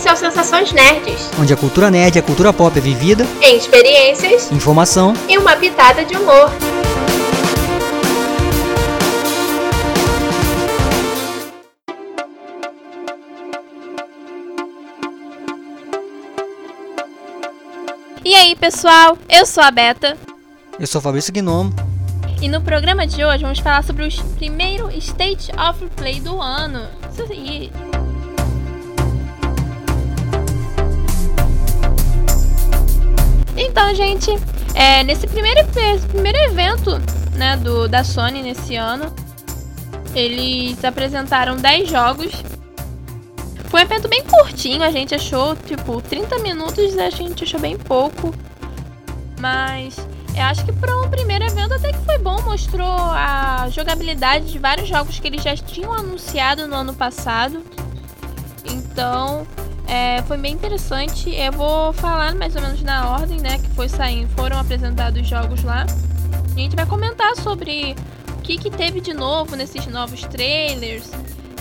Esse é o Sensações Nerds, onde a cultura nerd e a cultura pop é vivida em experiências, informação e uma pitada de humor. E aí, pessoal? Eu sou a Beta. Eu sou o Fabrício Gnomo. E no programa de hoje vamos falar sobre o primeiro State of Play do ano. Isso aí. Então, gente, é, nesse primeiro, primeiro evento né, do, da Sony nesse ano, eles apresentaram 10 jogos. Foi um evento bem curtinho, a gente achou, tipo, 30 minutos a gente achou bem pouco. Mas eu acho que para um primeiro evento até que foi bom, mostrou a jogabilidade de vários jogos que eles já tinham anunciado no ano passado. Então, é, foi bem interessante. Eu vou falar mais ou menos na ordem, né, que foi saindo, foram apresentados os jogos lá. A gente vai comentar sobre o que, que teve de novo nesses novos trailers,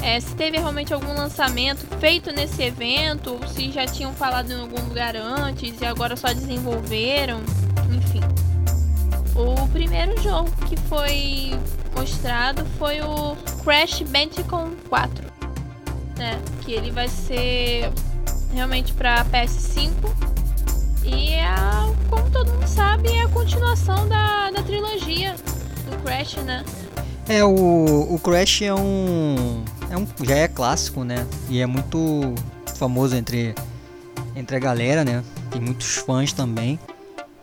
é, se teve realmente algum lançamento feito nesse evento, se já tinham falado em algum lugar antes e agora só desenvolveram, enfim. O primeiro jogo que foi mostrado foi o Crash Bandicoot 4, né? Que ele vai ser realmente para PS5 e é, como todo mundo sabe, é a continuação da, da trilogia do Crash, né? É, o, o Crash é um, é um. já é clássico, né? E é muito famoso entre, entre a galera, né? Tem muitos fãs também.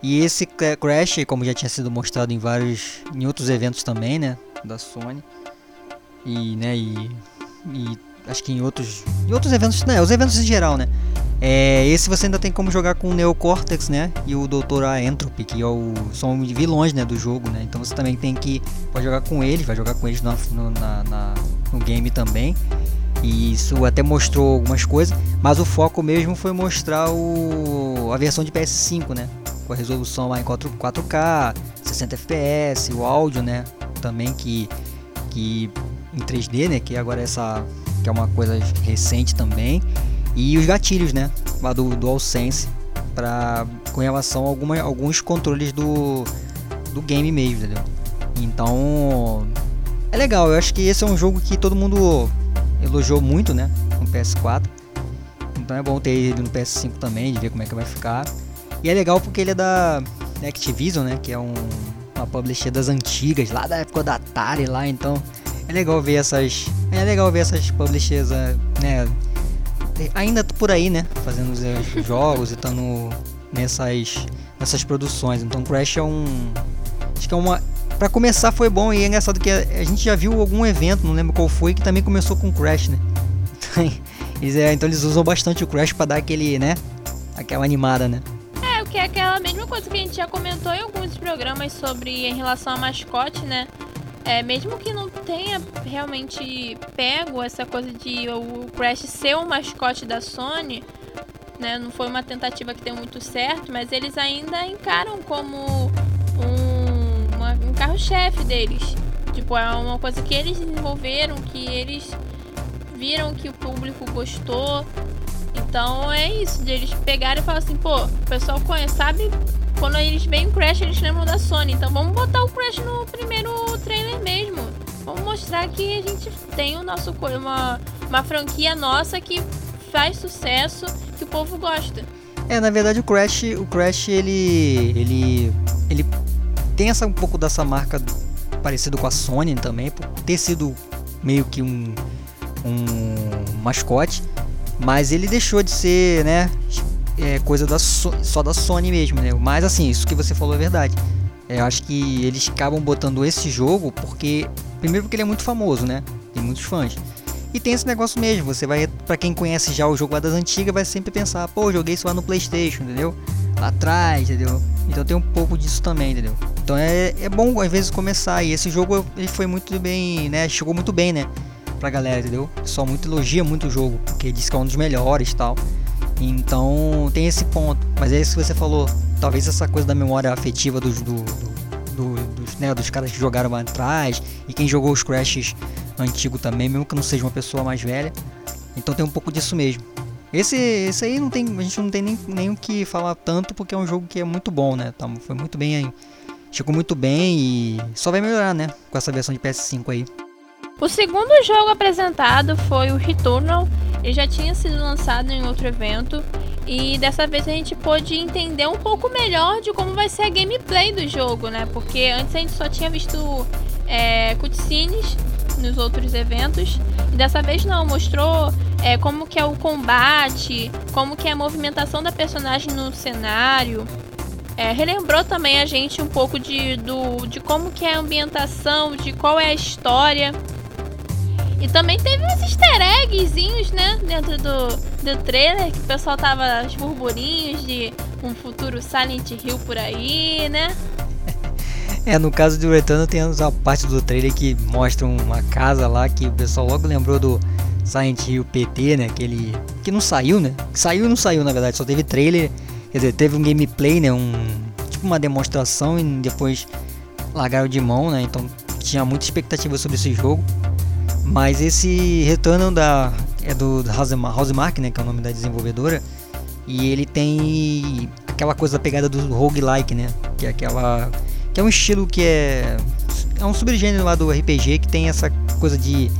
E esse Crash, como já tinha sido mostrado em vários. em outros eventos também, né? Da Sony. E, né, e, e acho que em outros. Em outros eventos, né? Os eventos em geral, né? É, esse você ainda tem como jogar com o Neocortex, né? E o Dr. Entropy, que é o, são vilões né, do jogo, né? Então você também tem que. Pode jogar com eles, vai jogar com eles no, no, na, na, no game também. E isso até mostrou algumas coisas, mas o foco mesmo foi mostrar o, a versão de PS5, né? Com a resolução lá em 4, 4K, 60 FPS, o áudio, né? Também que, que em 3D, né? Que agora é essa que é uma coisa recente também. E os gatilhos, né? Lá do DualSense, para com relação a alguma, alguns controles do, do game mesmo, entendeu? Então é legal. Eu acho que esse é um jogo que todo mundo elogiou muito, né? No PS4. Então é bom ter ele no PS5 também, de ver como é que vai ficar. E é legal porque ele é da Activision, né? Que é um, uma publisher das antigas, lá da época da Atari lá, então é legal ver essas. É legal ver essas publishers, né? ainda por aí, né? Fazendo os jogos e estando nessas, nessas produções. Então Crash é um. Acho que é uma. Pra começar foi bom e é engraçado que a, gente já viu algum evento, não lembro qual foi, que também começou com Crash, né? eles, é, então eles usam bastante o Crash para dar aquele, né? Aquela animada, né? É, o que é aquela mesma coisa que a gente já comentou em alguns programas sobre em relação a mascote, né? É, mesmo que não tenha realmente pego essa coisa de o Crash ser o mascote da Sony, né? Não foi uma tentativa que deu muito certo, mas eles ainda encaram como um, um carro-chefe deles. Tipo, é uma coisa que eles desenvolveram, que eles viram que o público gostou. Então é isso, de eles pegarem e falar assim, pô, o pessoal conhece, sabe quando eles veem o Crash, eles lembram da Sony. Então vamos botar o Crash no primeiro mesmo. Vamos mostrar que a gente tem o nosso uma, uma franquia nossa que faz sucesso, que o povo gosta. É, na verdade o Crash, o Crash ele ele ele tem essa um pouco dessa marca parecido com a Sony também, por ter sido meio que um um mascote, mas ele deixou de ser, né, é, coisa da so só da Sony mesmo, né? Mas assim, isso que você falou é verdade. Eu acho que eles acabam botando esse jogo porque primeiro porque ele é muito famoso, né? Tem muitos fãs. E tem esse negócio mesmo, você vai, para quem conhece já o jogo lá das antigas, vai sempre pensar, pô, joguei isso lá no PlayStation, entendeu? Lá atrás, entendeu? Então tem um pouco disso também, entendeu? Então é, é bom às vezes começar. E esse jogo ele foi muito bem, né? Chegou muito bem, né? Pra galera, entendeu? Pessoal muito elogia muito o jogo, porque diz que é um dos melhores tal. Então tem esse ponto. Mas é isso que você falou. Talvez essa coisa da memória afetiva dos, do, do, dos, né, dos caras que jogaram lá atrás e quem jogou os Crashes antigo também, mesmo que não seja uma pessoa mais velha. Então tem um pouco disso mesmo. Esse, esse aí não tem, a gente não tem nem, nem o que falar tanto porque é um jogo que é muito bom, né? Tá, foi muito bem, chegou muito bem e só vai melhorar, né? Com essa versão de PS5 aí. O segundo jogo apresentado foi o Returnal. Ele já tinha sido lançado em outro evento e dessa vez a gente pôde entender um pouco melhor de como vai ser a gameplay do jogo, né? Porque antes a gente só tinha visto é, cutscenes nos outros eventos e dessa vez não mostrou é, como que é o combate, como que é a movimentação da personagem no cenário. É, relembrou também a gente um pouco de, do, de como que é a ambientação, de qual é a história. E também teve uns easter eggzinhos, né? Dentro do, do trailer, que o pessoal tava os burburinhos de um futuro Silent Hill por aí, né? É, no caso do Returnal tem a parte do trailer que mostra uma casa lá que o pessoal logo lembrou do Silent Hill PT, né? Aquele que não saiu, né? Saiu e não saiu, na verdade, só teve trailer, quer dizer, teve um gameplay, né? Um tipo uma demonstração e depois largaram de mão, né? Então tinha muita expectativa sobre esse jogo. Mas esse Returnal da é do Housemark, né, que é o nome da desenvolvedora, e ele tem aquela coisa da pegada do roguelike, né? Que é aquela que é um estilo que é é um subgênero lá do RPG que tem essa coisa de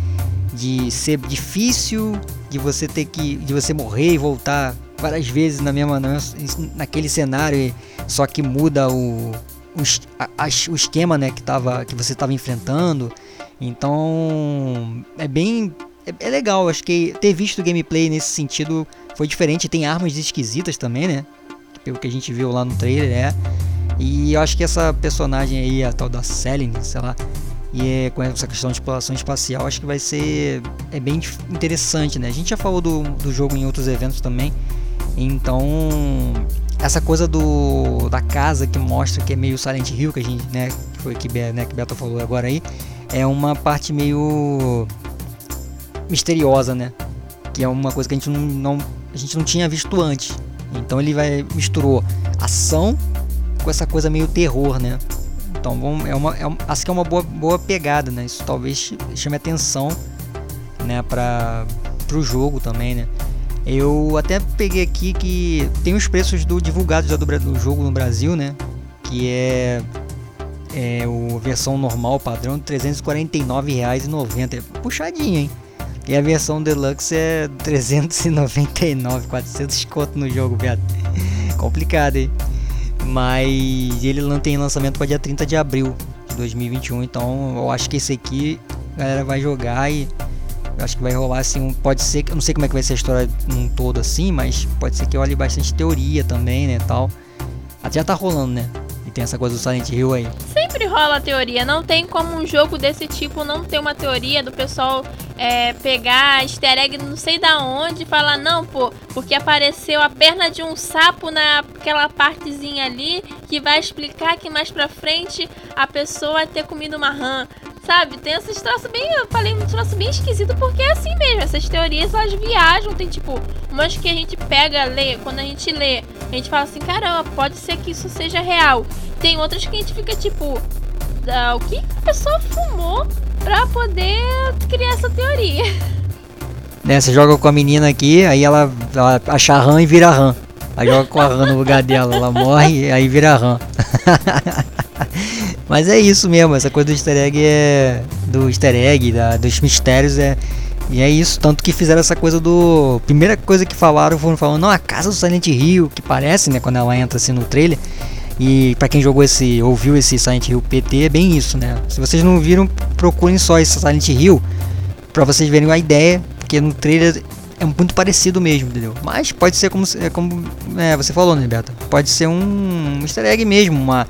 de ser difícil, de você ter que de você morrer e voltar várias vezes na mesma naquele cenário, só que muda o o, a, o esquema, né, que tava que você estava enfrentando. Então, é bem é, é legal, acho que ter visto gameplay nesse sentido foi diferente. Tem armas esquisitas também, né? Pelo que a gente viu lá no trailer, é. E eu acho que essa personagem aí, a tal da Selene, sei lá, e é, com essa questão de exploração espacial, acho que vai ser é bem interessante, né? A gente já falou do, do jogo em outros eventos também, então essa coisa do da casa que mostra que é meio Silent Hill, que a gente, né, que foi que, né, que Beto falou agora aí, é uma parte meio misteriosa, né? Que é uma coisa que a gente não, não a gente não tinha visto antes. Então ele vai misturou ação com essa coisa meio terror, né? Então vamos, é uma, é, acho que é uma boa, boa pegada, né? Isso talvez chame atenção, né? Para o jogo também, né? Eu até peguei aqui que tem os preços do divulgados do, do jogo no Brasil, né? Que é é o versão normal padrão R$ 349,90. É puxadinho, hein? E a versão deluxe é 399, 400 conto no jogo, viado. Complicado, hein? Mas ele não tem lançamento para dia 30 de abril de 2021, então eu acho que esse aqui a galera vai jogar e acho que vai rolar assim, um, pode ser, eu não sei como é que vai ser a história num todo assim, mas pode ser que eu olhe bastante teoria também, né, tal. Até já tá rolando, né? Tem essa coisa do Silent Hill aí. Sempre rola teoria, não tem como um jogo desse tipo não ter uma teoria do pessoal é, pegar easter egg não sei da onde e falar, não, pô, porque apareceu a perna de um sapo naquela partezinha ali que vai explicar que mais pra frente a pessoa ter comido uma rã. Sabe, tem esses troços bem. Eu falei um troço bem esquisito porque é assim mesmo. Essas teorias elas viajam. Tem tipo, umas que a gente pega, lê. Quando a gente lê, a gente fala assim: caramba, pode ser que isso seja real. Tem outras que a gente fica tipo: ah, o que a pessoa fumou pra poder criar essa teoria? Né, você joga com a menina aqui, aí ela, ela acha rã e vira rã. Aí joga com a rã no lugar dela, ela morre, aí vira rã. Mas é isso mesmo, essa coisa do easter egg é. Do easter egg, da, dos mistérios é. E é isso, tanto que fizeram essa coisa do. Primeira coisa que falaram foram falando, não, a casa do Silent Hill, que parece, né, quando ela entra assim no trailer. E para quem jogou esse, ouviu esse Silent Hill PT, é bem isso, né? Se vocês não viram, procurem só esse Silent Hill para vocês verem a ideia, porque no trailer é muito parecido mesmo, entendeu? Mas pode ser como, é como é, você falou, né, Beto? Pode ser um easter egg mesmo, uma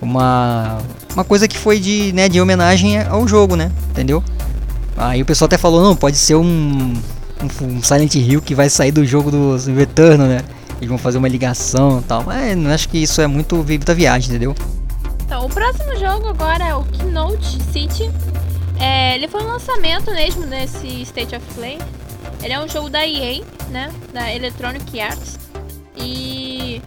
uma uma coisa que foi de, né, de homenagem ao jogo, né? Entendeu? Aí o pessoal até falou, não, pode ser um, um, Silent Hill que vai sair do jogo do, Eterno, né? Eles vão fazer uma ligação e tal. Mas não acho que isso é muito da viagem, entendeu? Então, o próximo jogo agora é o Keynote City. É, ele foi um lançamento mesmo nesse State of Play. Ele é um jogo da EA, né? Da Electronic Arts. E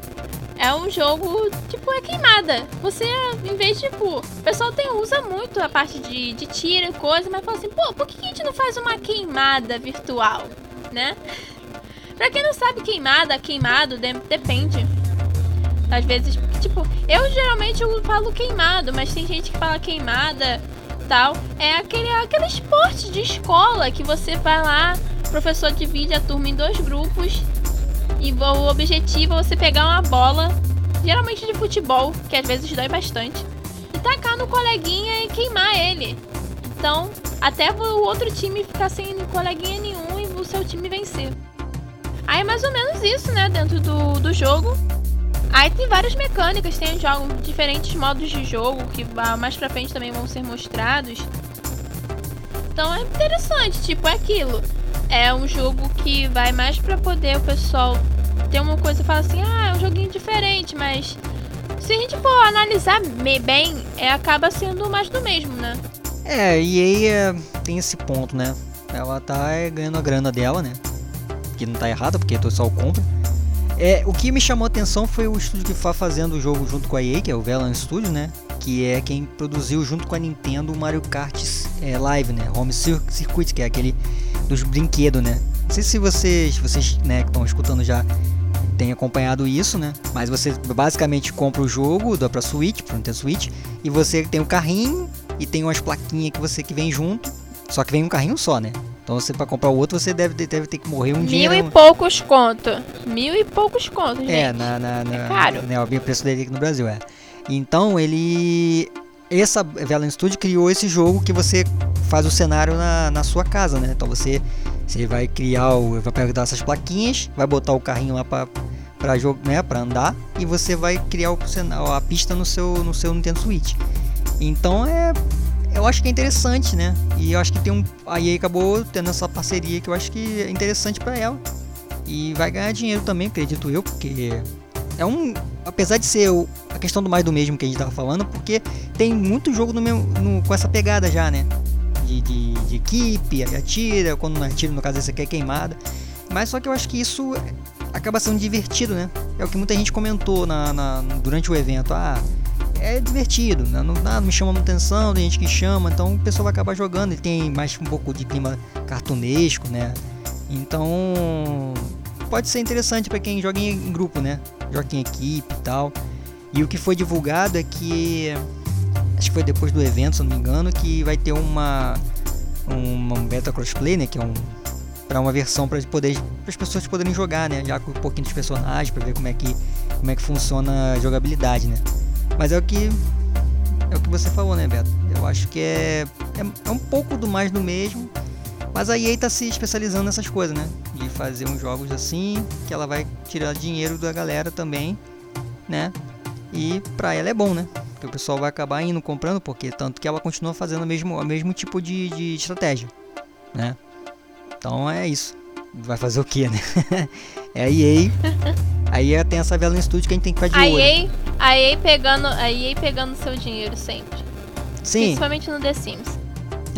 é um jogo, tipo, é queimada. Você, em vez de, tipo, o pessoal tem, usa muito a parte de, de tiro e coisa, mas fala assim, pô, por que a gente não faz uma queimada virtual, né? Pra quem não sabe, queimada, queimado, de depende. Às vezes, tipo, eu geralmente eu falo queimado, mas tem gente que fala queimada tal. É aquele, aquele esporte de escola que você vai lá, professor divide a turma em dois grupos e o objetivo é você pegar uma bola, geralmente de futebol, que às vezes dói bastante, e tacar no coleguinha e queimar ele. Então, até o outro time ficar sem coleguinha nenhum e o seu time vencer. Aí é mais ou menos isso, né, dentro do, do jogo. Aí tem várias mecânicas, tem jogos, diferentes modos de jogo que mais pra frente também vão ser mostrados. Então é interessante, tipo, é aquilo. É um jogo que vai mais pra poder o pessoal ter uma coisa e falar assim, ah, é um joguinho diferente, mas se a gente for analisar bem, é, acaba sendo mais do mesmo, né? É, e aí é, tem esse ponto, né? Ela tá é, ganhando a grana dela, né? Que não tá errado, porque o pessoal compra. É, o que me chamou a atenção foi o estúdio que está fazendo o jogo junto com a EA, que é o Velan Studio, né? Que é quem produziu junto com a Nintendo o Mario Kart é, Live, né? Home Circuit, que é aquele dos brinquedos, né? Não sei se vocês, vocês né, que estão escutando já têm acompanhado isso, né? Mas você basicamente compra o jogo, dá pra Switch, pro Nintendo Switch, e você tem o carrinho e tem umas plaquinhas que você que vem junto, só que vem um carrinho só, né? Então você para comprar o outro você deve, deve ter que morrer um dia. Mil e poucos conto. Mil e poucos contos, é, gente. É, na, na, na, é caro. Né, o preço dele aqui no Brasil, é. Então ele. Essa Velan Studio criou esse jogo que você faz o cenário na, na sua casa, né? Então você, você vai criar, o, vai pegar essas plaquinhas, vai botar o carrinho lá para para jogo, né, andar e você vai criar o cenário, a pista no seu no seu Nintendo Switch. Então é eu acho que é interessante, né? E eu acho que tem um. A EA acabou tendo essa parceria que eu acho que é interessante para ela. E vai ganhar dinheiro também, acredito eu, porque é um. Apesar de ser o, a questão do mais do mesmo que a gente tava falando, porque tem muito jogo no no, com essa pegada já, né? De, de, de equipe, atira, quando não atira, no caso esse aqui é queimada. Mas só que eu acho que isso acaba sendo divertido, né? É o que muita gente comentou na, na durante o evento. Ah, é divertido, né? não, não, me chama atenção, tem gente que chama, então o pessoal vai acabar jogando. Ele tem mais um pouco de clima cartunesco, né? Então pode ser interessante para quem joga em grupo, né? Joga em equipe e tal. E o que foi divulgado é que acho que foi depois do evento, se não me engano, que vai ter uma uma beta crossplay, né? Que é um para uma versão para as pessoas poderem jogar, né? Já com um pouquinho dos personagens para ver como é que como é que funciona a jogabilidade, né? Mas é o que é o que você falou, né, Beto? Eu acho que é, é, é um pouco do mais do mesmo. Mas a EA tá se especializando nessas coisas, né? De fazer uns jogos assim, que ela vai tirar dinheiro da galera também, né? E pra ela é bom, né? Porque o pessoal vai acabar indo comprando, porque tanto que ela continua fazendo o mesmo, o mesmo tipo de, de estratégia, né? Então é isso. Vai fazer o que, né? é a EA Aí tem essa vela no estúdio que a gente tem que ficar de a olho. EA, a EA pegando, a EA pegando seu dinheiro sempre. Sim. Principalmente no The Sims.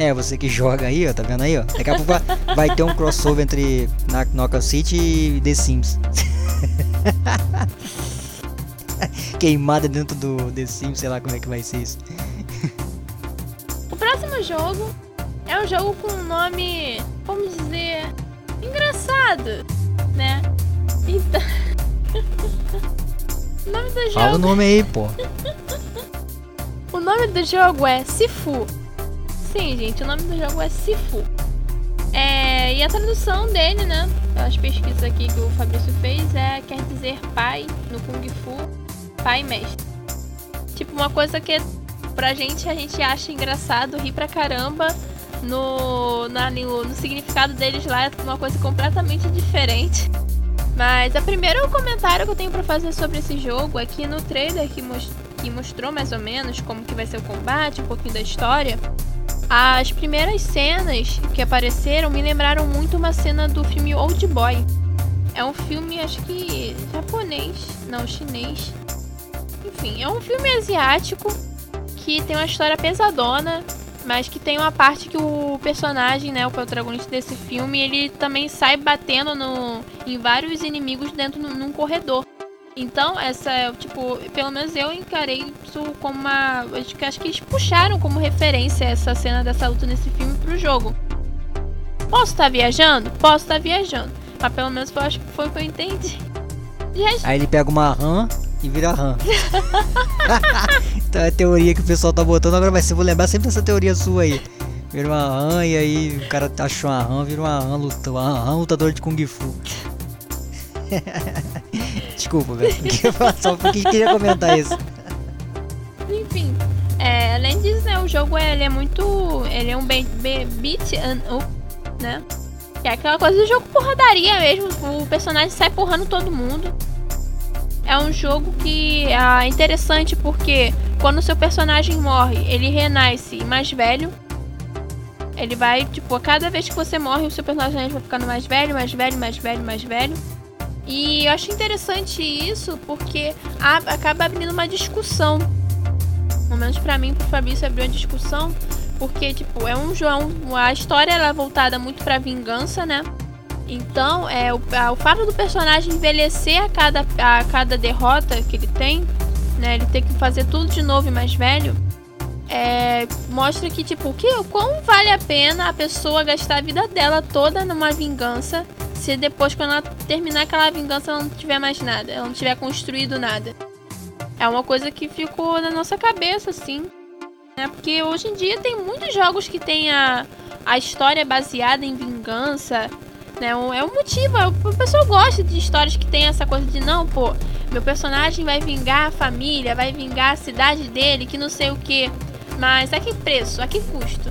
É, você que joga aí, ó, tá vendo aí, ó? Daqui a pouco vai ter um crossover entre Knockout City e The Sims. Queimada dentro do The Sims, sei lá como é que vai ser isso. o próximo jogo é um jogo com um nome, vamos dizer, engraçado, né? Então o nome do jogo. Fala o nome aí, pô. o nome do jogo é Sifu. Sim, gente, o nome do jogo é Sifu. É, e a tradução dele, né? As pesquisas aqui que o Fabrício fez é quer dizer pai no Kung Fu, pai mestre. Tipo, uma coisa que pra gente a gente acha engraçado, rir pra caramba. No, na, no, no significado deles lá é uma coisa completamente diferente. Mas o primeiro comentário que eu tenho para fazer sobre esse jogo é que no trailer que, most que mostrou mais ou menos como que vai ser o combate, um pouquinho da história, as primeiras cenas que apareceram me lembraram muito uma cena do filme Old Boy. É um filme, acho que japonês, não chinês. Enfim, é um filme asiático que tem uma história pesadona, mas que tem uma parte que o personagem, né, o protagonista desse filme, ele também sai batendo no, em vários inimigos dentro num, corredor. Então, essa, tipo, pelo menos eu encarei isso como uma. Acho que, acho que eles puxaram como referência essa cena dessa luta nesse filme pro jogo. Posso estar tá viajando? Posso estar tá viajando. Mas pelo menos eu acho que foi o que eu entendi. Aí ele pega uma RAM e vira RAM. então é a teoria que o pessoal tá botando. Agora vai ser, vou lembrar sempre dessa teoria sua aí. Vira uma RAM e aí o cara achou uma RAM, vira uma RAM, luta, uma RAM lutador de Kung Fu. Desculpa, velho. Só porque queria comentar isso. Enfim, é, além disso, né, o jogo ele é muito. Ele é um beat and up, né? Que é aquela coisa do jogo porradaria mesmo. O personagem sai porrando todo mundo. É um jogo que é interessante porque quando o seu personagem morre, ele renasce mais velho. Ele vai, tipo, a cada vez que você morre, o seu personagem vai ficando mais velho, mais velho, mais velho, mais velho. E eu acho interessante isso porque acaba abrindo uma discussão. Pelo menos pra mim, pro Fabrício, abriu uma discussão. Porque, tipo, é um João. A história ela é voltada muito pra vingança, né? Então, é, o, a, o fato do personagem envelhecer a cada, a cada derrota que ele tem, né? Ele ter que fazer tudo de novo e mais velho. É, mostra que, tipo, que, o quão vale a pena a pessoa gastar a vida dela toda numa vingança se depois, quando ela terminar aquela vingança, ela não tiver mais nada, ela não tiver construído nada. É uma coisa que ficou na nossa cabeça, assim. Né? Porque hoje em dia tem muitos jogos que tem a, a história baseada em vingança. Né? É um motivo, o pessoal gosta de histórias que tem essa coisa de não, pô, meu personagem vai vingar a família, vai vingar a cidade dele, que não sei o que. Mas a que preço? A que custo?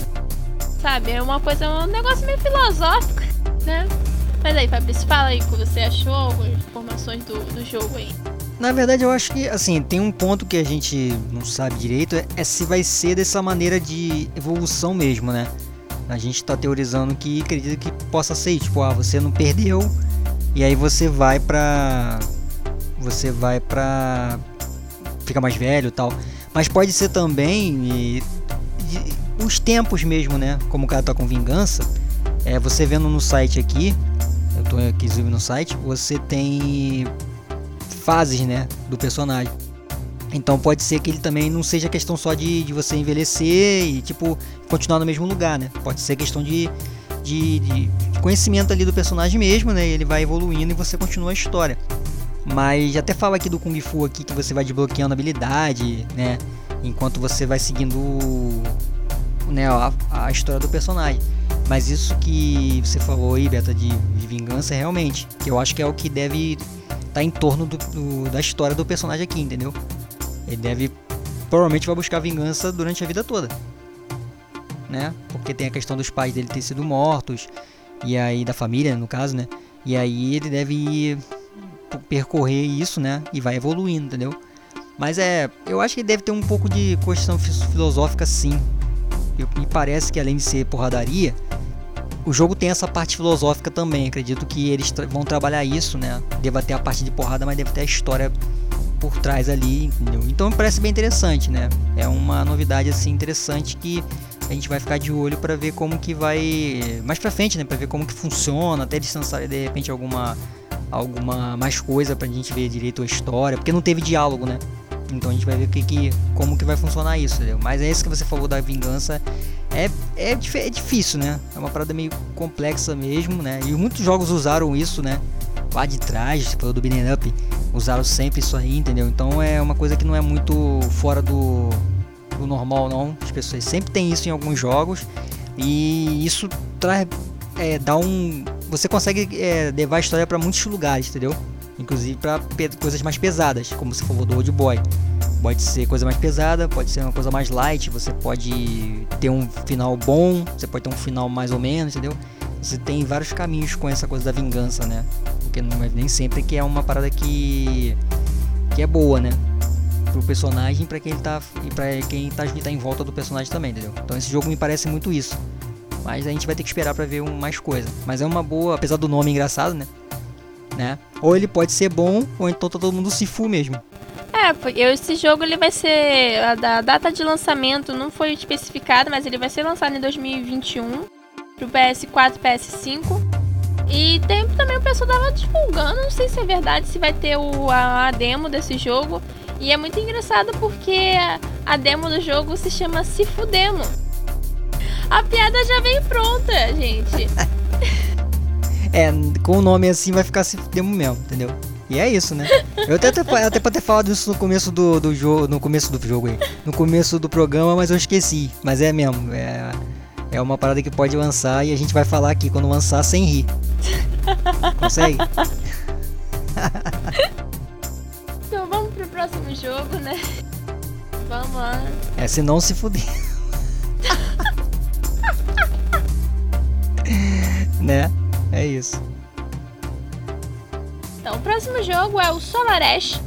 Sabe? É uma coisa, um negócio meio filosófico, né? Mas aí, Fabrício, fala aí o que você achou, algumas informações do, do jogo aí. Na verdade, eu acho que, assim, tem um ponto que a gente não sabe direito, é, é se vai ser dessa maneira de evolução mesmo, né? A gente tá teorizando que acredita que possa ser, tipo, ah, você não perdeu, e aí você vai pra... Você vai pra... Fica mais velho e tal. Mas pode ser também e, e, os tempos mesmo, né? Como o cara tá com vingança. É, você vendo no site aqui, tô aqui no site, você tem fases, né, do personagem. Então pode ser que ele também não seja questão só de, de você envelhecer e tipo continuar no mesmo lugar, né? Pode ser questão de, de, de, conhecimento ali do personagem mesmo, né? Ele vai evoluindo e você continua a história. Mas até fala aqui do Kung Fu aqui que você vai desbloqueando habilidade, né? Enquanto você vai seguindo né, a, a história do personagem. Mas isso que você falou aí, Beta, de, de vingança, realmente, que eu acho que é o que deve estar tá em torno do, do, da história do personagem aqui, entendeu? Ele deve, provavelmente vai buscar vingança durante a vida toda, né? Porque tem a questão dos pais dele ter sido mortos, e aí da família, no caso, né? E aí ele deve percorrer isso, né? E vai evoluindo, entendeu? Mas é, eu acho que deve ter um pouco de questão filosófica sim. Me parece que além de ser porradaria, o jogo tem essa parte filosófica também. Acredito que eles tra vão trabalhar isso, né? Deva ter a parte de porrada, mas deve ter a história por trás ali, entendeu? Então me parece bem interessante, né? É uma novidade assim interessante que a gente vai ficar de olho para ver como que vai mais para frente, né? Para ver como que funciona, até lançarem de repente alguma alguma mais coisa pra gente ver direito a história, porque não teve diálogo, né? Então a gente vai ver que, que, como que vai funcionar isso, entendeu? Mas é isso que você falou da vingança. É, é, é difícil, né? É uma parada meio complexa mesmo, né? E muitos jogos usaram isso, né? Lá de trás, você falou do Beaten Up, usaram sempre isso aí, entendeu? Então é uma coisa que não é muito fora do, do normal, não. As pessoas sempre tem isso em alguns jogos. E isso traz. É, dá um. Você consegue é, levar a história para muitos lugares, entendeu? Inclusive para coisas mais pesadas, como você falou do Old Boy. Pode ser coisa mais pesada, pode ser uma coisa mais light, você pode ter um final bom, você pode ter um final mais ou menos, entendeu? Você tem vários caminhos com essa coisa da vingança, né? Porque não é nem sempre que é uma parada que que é boa, né? Pro personagem, para quem tá e para quem tá, tá em volta do personagem também, entendeu? Então esse jogo me parece muito isso. Mas a gente vai ter que esperar para ver um, mais coisa. Mas é uma boa, apesar do nome engraçado, né? Né? Ou ele pode ser bom, ou então tá todo mundo se fu mesmo. É, porque esse jogo ele vai ser. A, data de lançamento não foi especificada, mas ele vai ser lançado em 2021 pro PS4 e PS5. E tem também o pessoal tava divulgando, não sei se é verdade, se vai ter o, a, a demo desse jogo. E é muito engraçado porque a, a demo do jogo se chama Sifu Demo. A piada já vem pronta, gente. é, com o nome assim vai ficar se demo mesmo, entendeu? E é isso, né? Eu até, até, até pra ter falado isso no começo do, do jogo. No começo do jogo aí. No começo do programa, mas eu esqueci. Mas é mesmo. É, é uma parada que pode lançar e a gente vai falar aqui quando lançar sem rir. Consegue? então vamos pro próximo jogo, né? Vamos lá. É, se não se fuder. né? É isso. Então, o próximo jogo é o Solar Ash.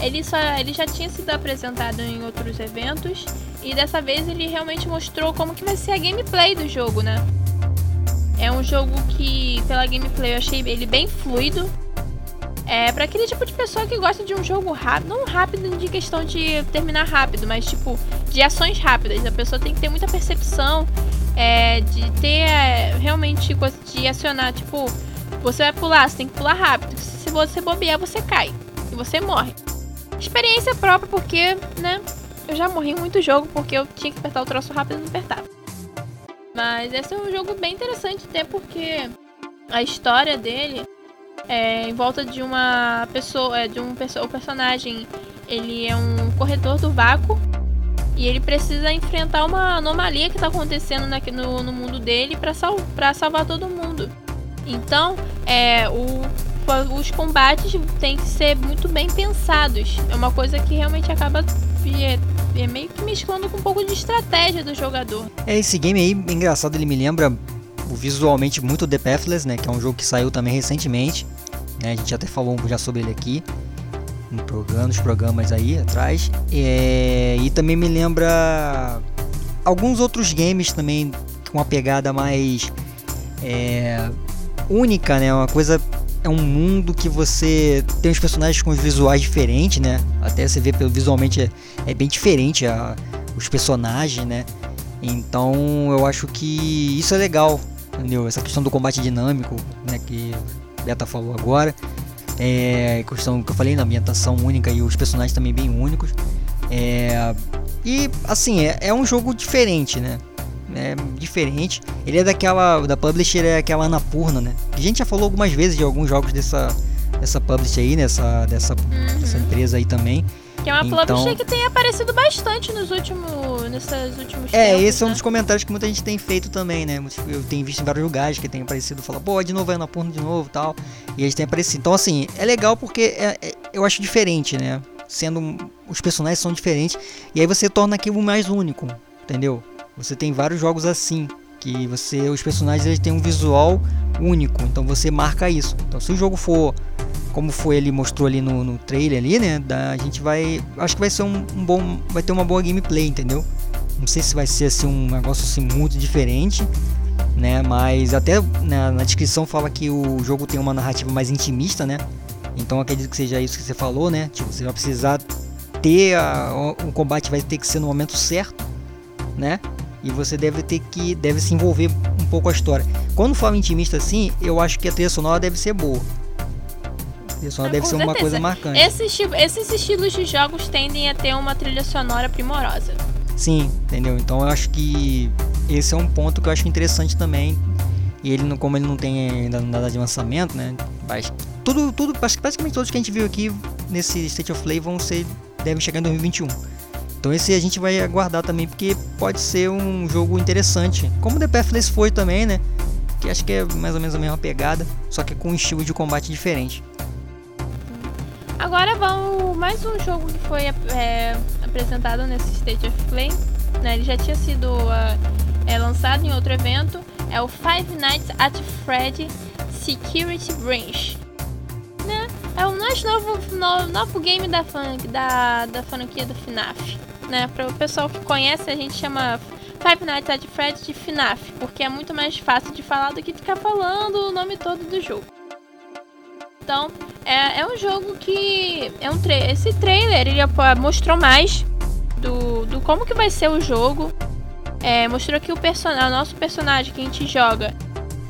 Ele, só, ele já tinha sido apresentado em outros eventos e dessa vez ele realmente mostrou como que vai ser a gameplay do jogo, né? É um jogo que, pela gameplay, eu achei ele bem fluido. É para aquele tipo de pessoa que gosta de um jogo rápido, não rápido de questão de terminar rápido, mas tipo de ações rápidas. A pessoa tem que ter muita percepção, é, de ter é, realmente coisa de acionar, tipo, você vai pular, você tem que pular rápido. Se você bobear, você cai e você morre. Experiência própria porque, né, eu já morri em muito jogo porque eu tinha que apertar o troço rápido e não apertava. Mas esse é um jogo bem interessante até porque a história dele é em volta de uma pessoa, é, de um o personagem, ele é um corretor do vácuo e ele precisa enfrentar uma anomalia que está acontecendo no, no mundo dele para sal, salvar todo mundo. Então, é, o, os combates têm que ser muito bem pensados. É uma coisa que realmente acaba é, é meio que mesclando com um pouco de estratégia do jogador. É, esse game aí, engraçado, ele me lembra visualmente muito The Pathless, né? Que é um jogo que saiu também recentemente. Né, a gente até falou já sobre ele aqui. No programa, nos programas aí atrás. É, e também me lembra alguns outros games também com uma pegada mais é, única, né? Uma coisa é um mundo que você tem os personagens com visuais diferentes, né? Até você vê pelo visualmente é, é bem diferente a, os personagens, né? Então eu acho que isso é legal, entendeu? Essa questão do combate dinâmico, né? Que Beta falou agora. É, questão que eu falei na ambientação única e os personagens também bem únicos. É, e assim, é, é um jogo diferente, né? é diferente. Ele é daquela. Da publisher é aquela Anapurna, né? A gente já falou algumas vezes de alguns jogos dessa, dessa publisher aí, nessa, dessa, uhum. dessa empresa aí também. Que é uma então, publisher que tem aparecido bastante nos últimos. Nesses últimos É, tempos, esse né? é um dos comentários que muita gente tem feito também, né? Eu tenho visto em vários lugares que tem aparecido, fala, pô, de novo é Anapurna de novo tal. E eles têm aparecido. Então, assim, é legal porque é, é, eu acho diferente, né? Sendo. Os personagens são diferentes. E aí você torna aquilo mais único, entendeu? Você tem vários jogos assim, que você os personagens eles têm um visual único, então você marca isso. Então se o jogo for como foi ele mostrou ali no, no trailer ali, né, da, a gente vai, acho que vai ser um, um, bom, vai ter uma boa gameplay, entendeu? Não sei se vai ser assim um negócio assim muito diferente, né, mas até na, na descrição fala que o jogo tem uma narrativa mais intimista, né? Então acredito que seja isso que você falou, né? Tipo, você vai precisar ter a, o combate vai ter que ser no momento certo, né? e você deve ter que deve se envolver um pouco a história. Quando fala intimista assim, eu acho que a trilha sonora deve ser boa. A trilha sonora deve ser certeza. uma coisa marcante. Esses, esses estilos de jogos tendem a ter uma trilha sonora primorosa. Sim, entendeu? Então eu acho que esse é um ponto que eu acho interessante também. E ele, como ele não tem ainda nada de lançamento, né? Mas tudo, tudo, praticamente todos que a gente viu aqui nesse State of Play vão ser, devem chegar em 2021. Então esse a gente vai aguardar também porque pode ser um jogo interessante. Como The Pathless foi também, né? Que acho que é mais ou menos a mesma pegada, só que com um estilo de combate diferente. Agora vamos mais um jogo que foi é, apresentado nesse State of Play. Né? Ele já tinha sido uh, é, lançado em outro evento. É o Five Nights at Freddy Security Branch. Né? É o mais novo, novo, game da, fan, da, da franquia do FNAF né? Para o pessoal que conhece, a gente chama Five Nights at Freddy's de FNAF, porque é muito mais fácil de falar do que ficar falando o nome todo do jogo. Então, é, é um jogo que é um tra esse trailer ele mostrou mais do, do como que vai ser o jogo. É, mostrou que o o nosso personagem que a gente joga,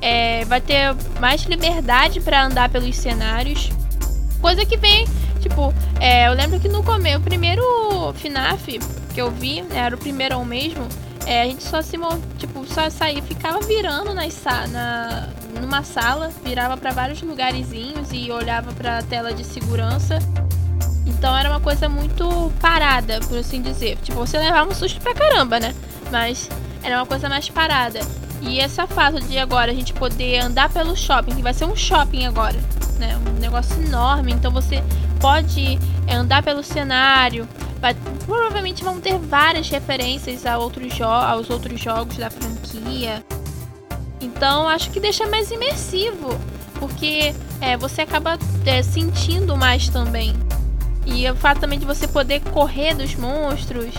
é, vai ter mais liberdade para andar pelos cenários, coisa que vem Tipo, é, eu lembro que no começo, o primeiro FNAF que eu vi, né, era o primeiro mesmo, é, a gente só se tipo, só saía, ficava virando na, numa sala, virava para vários lugarzinhos e olhava para a tela de segurança. Então era uma coisa muito parada, por assim dizer. Tipo, você levava um susto pra caramba, né? Mas era uma coisa mais parada. E essa fato de agora a gente poder andar pelo shopping, que vai ser um shopping agora, né? Um negócio enorme, então você pode andar pelo cenário. Vai, provavelmente vão ter várias referências a outros aos outros jogos da franquia. Então acho que deixa mais imersivo, porque é, você acaba é, sentindo mais também. E o fato também de você poder correr dos monstros,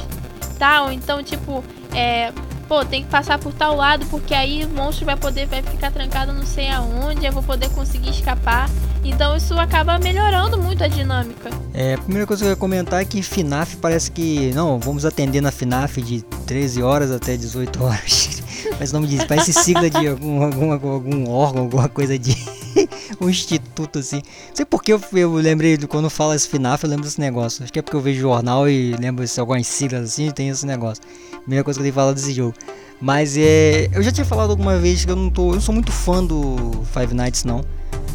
tal. Então, tipo, é, pô, tem que passar por tal lado porque aí o monstro vai poder vai ficar trancado não sei aonde, eu vou poder conseguir escapar. Então isso acaba melhorando muito a dinâmica. É, a primeira coisa que eu ia comentar é que FNAF parece que, não, vamos atender na FNAF de 13 horas até 18 horas. Mas não me diz, parece sigla de algum, algum, algum órgão, alguma coisa de um instituto assim. Não sei porque eu, eu lembrei de quando fala esse FNAF, eu lembro desse negócio. Acho que é porque eu vejo jornal e lembro se algumas siglas assim, tem esse negócio. Primeira coisa que eu falado desse jogo. Mas é. Eu já tinha falado alguma vez que eu não tô. Eu não sou muito fã do Five Nights não.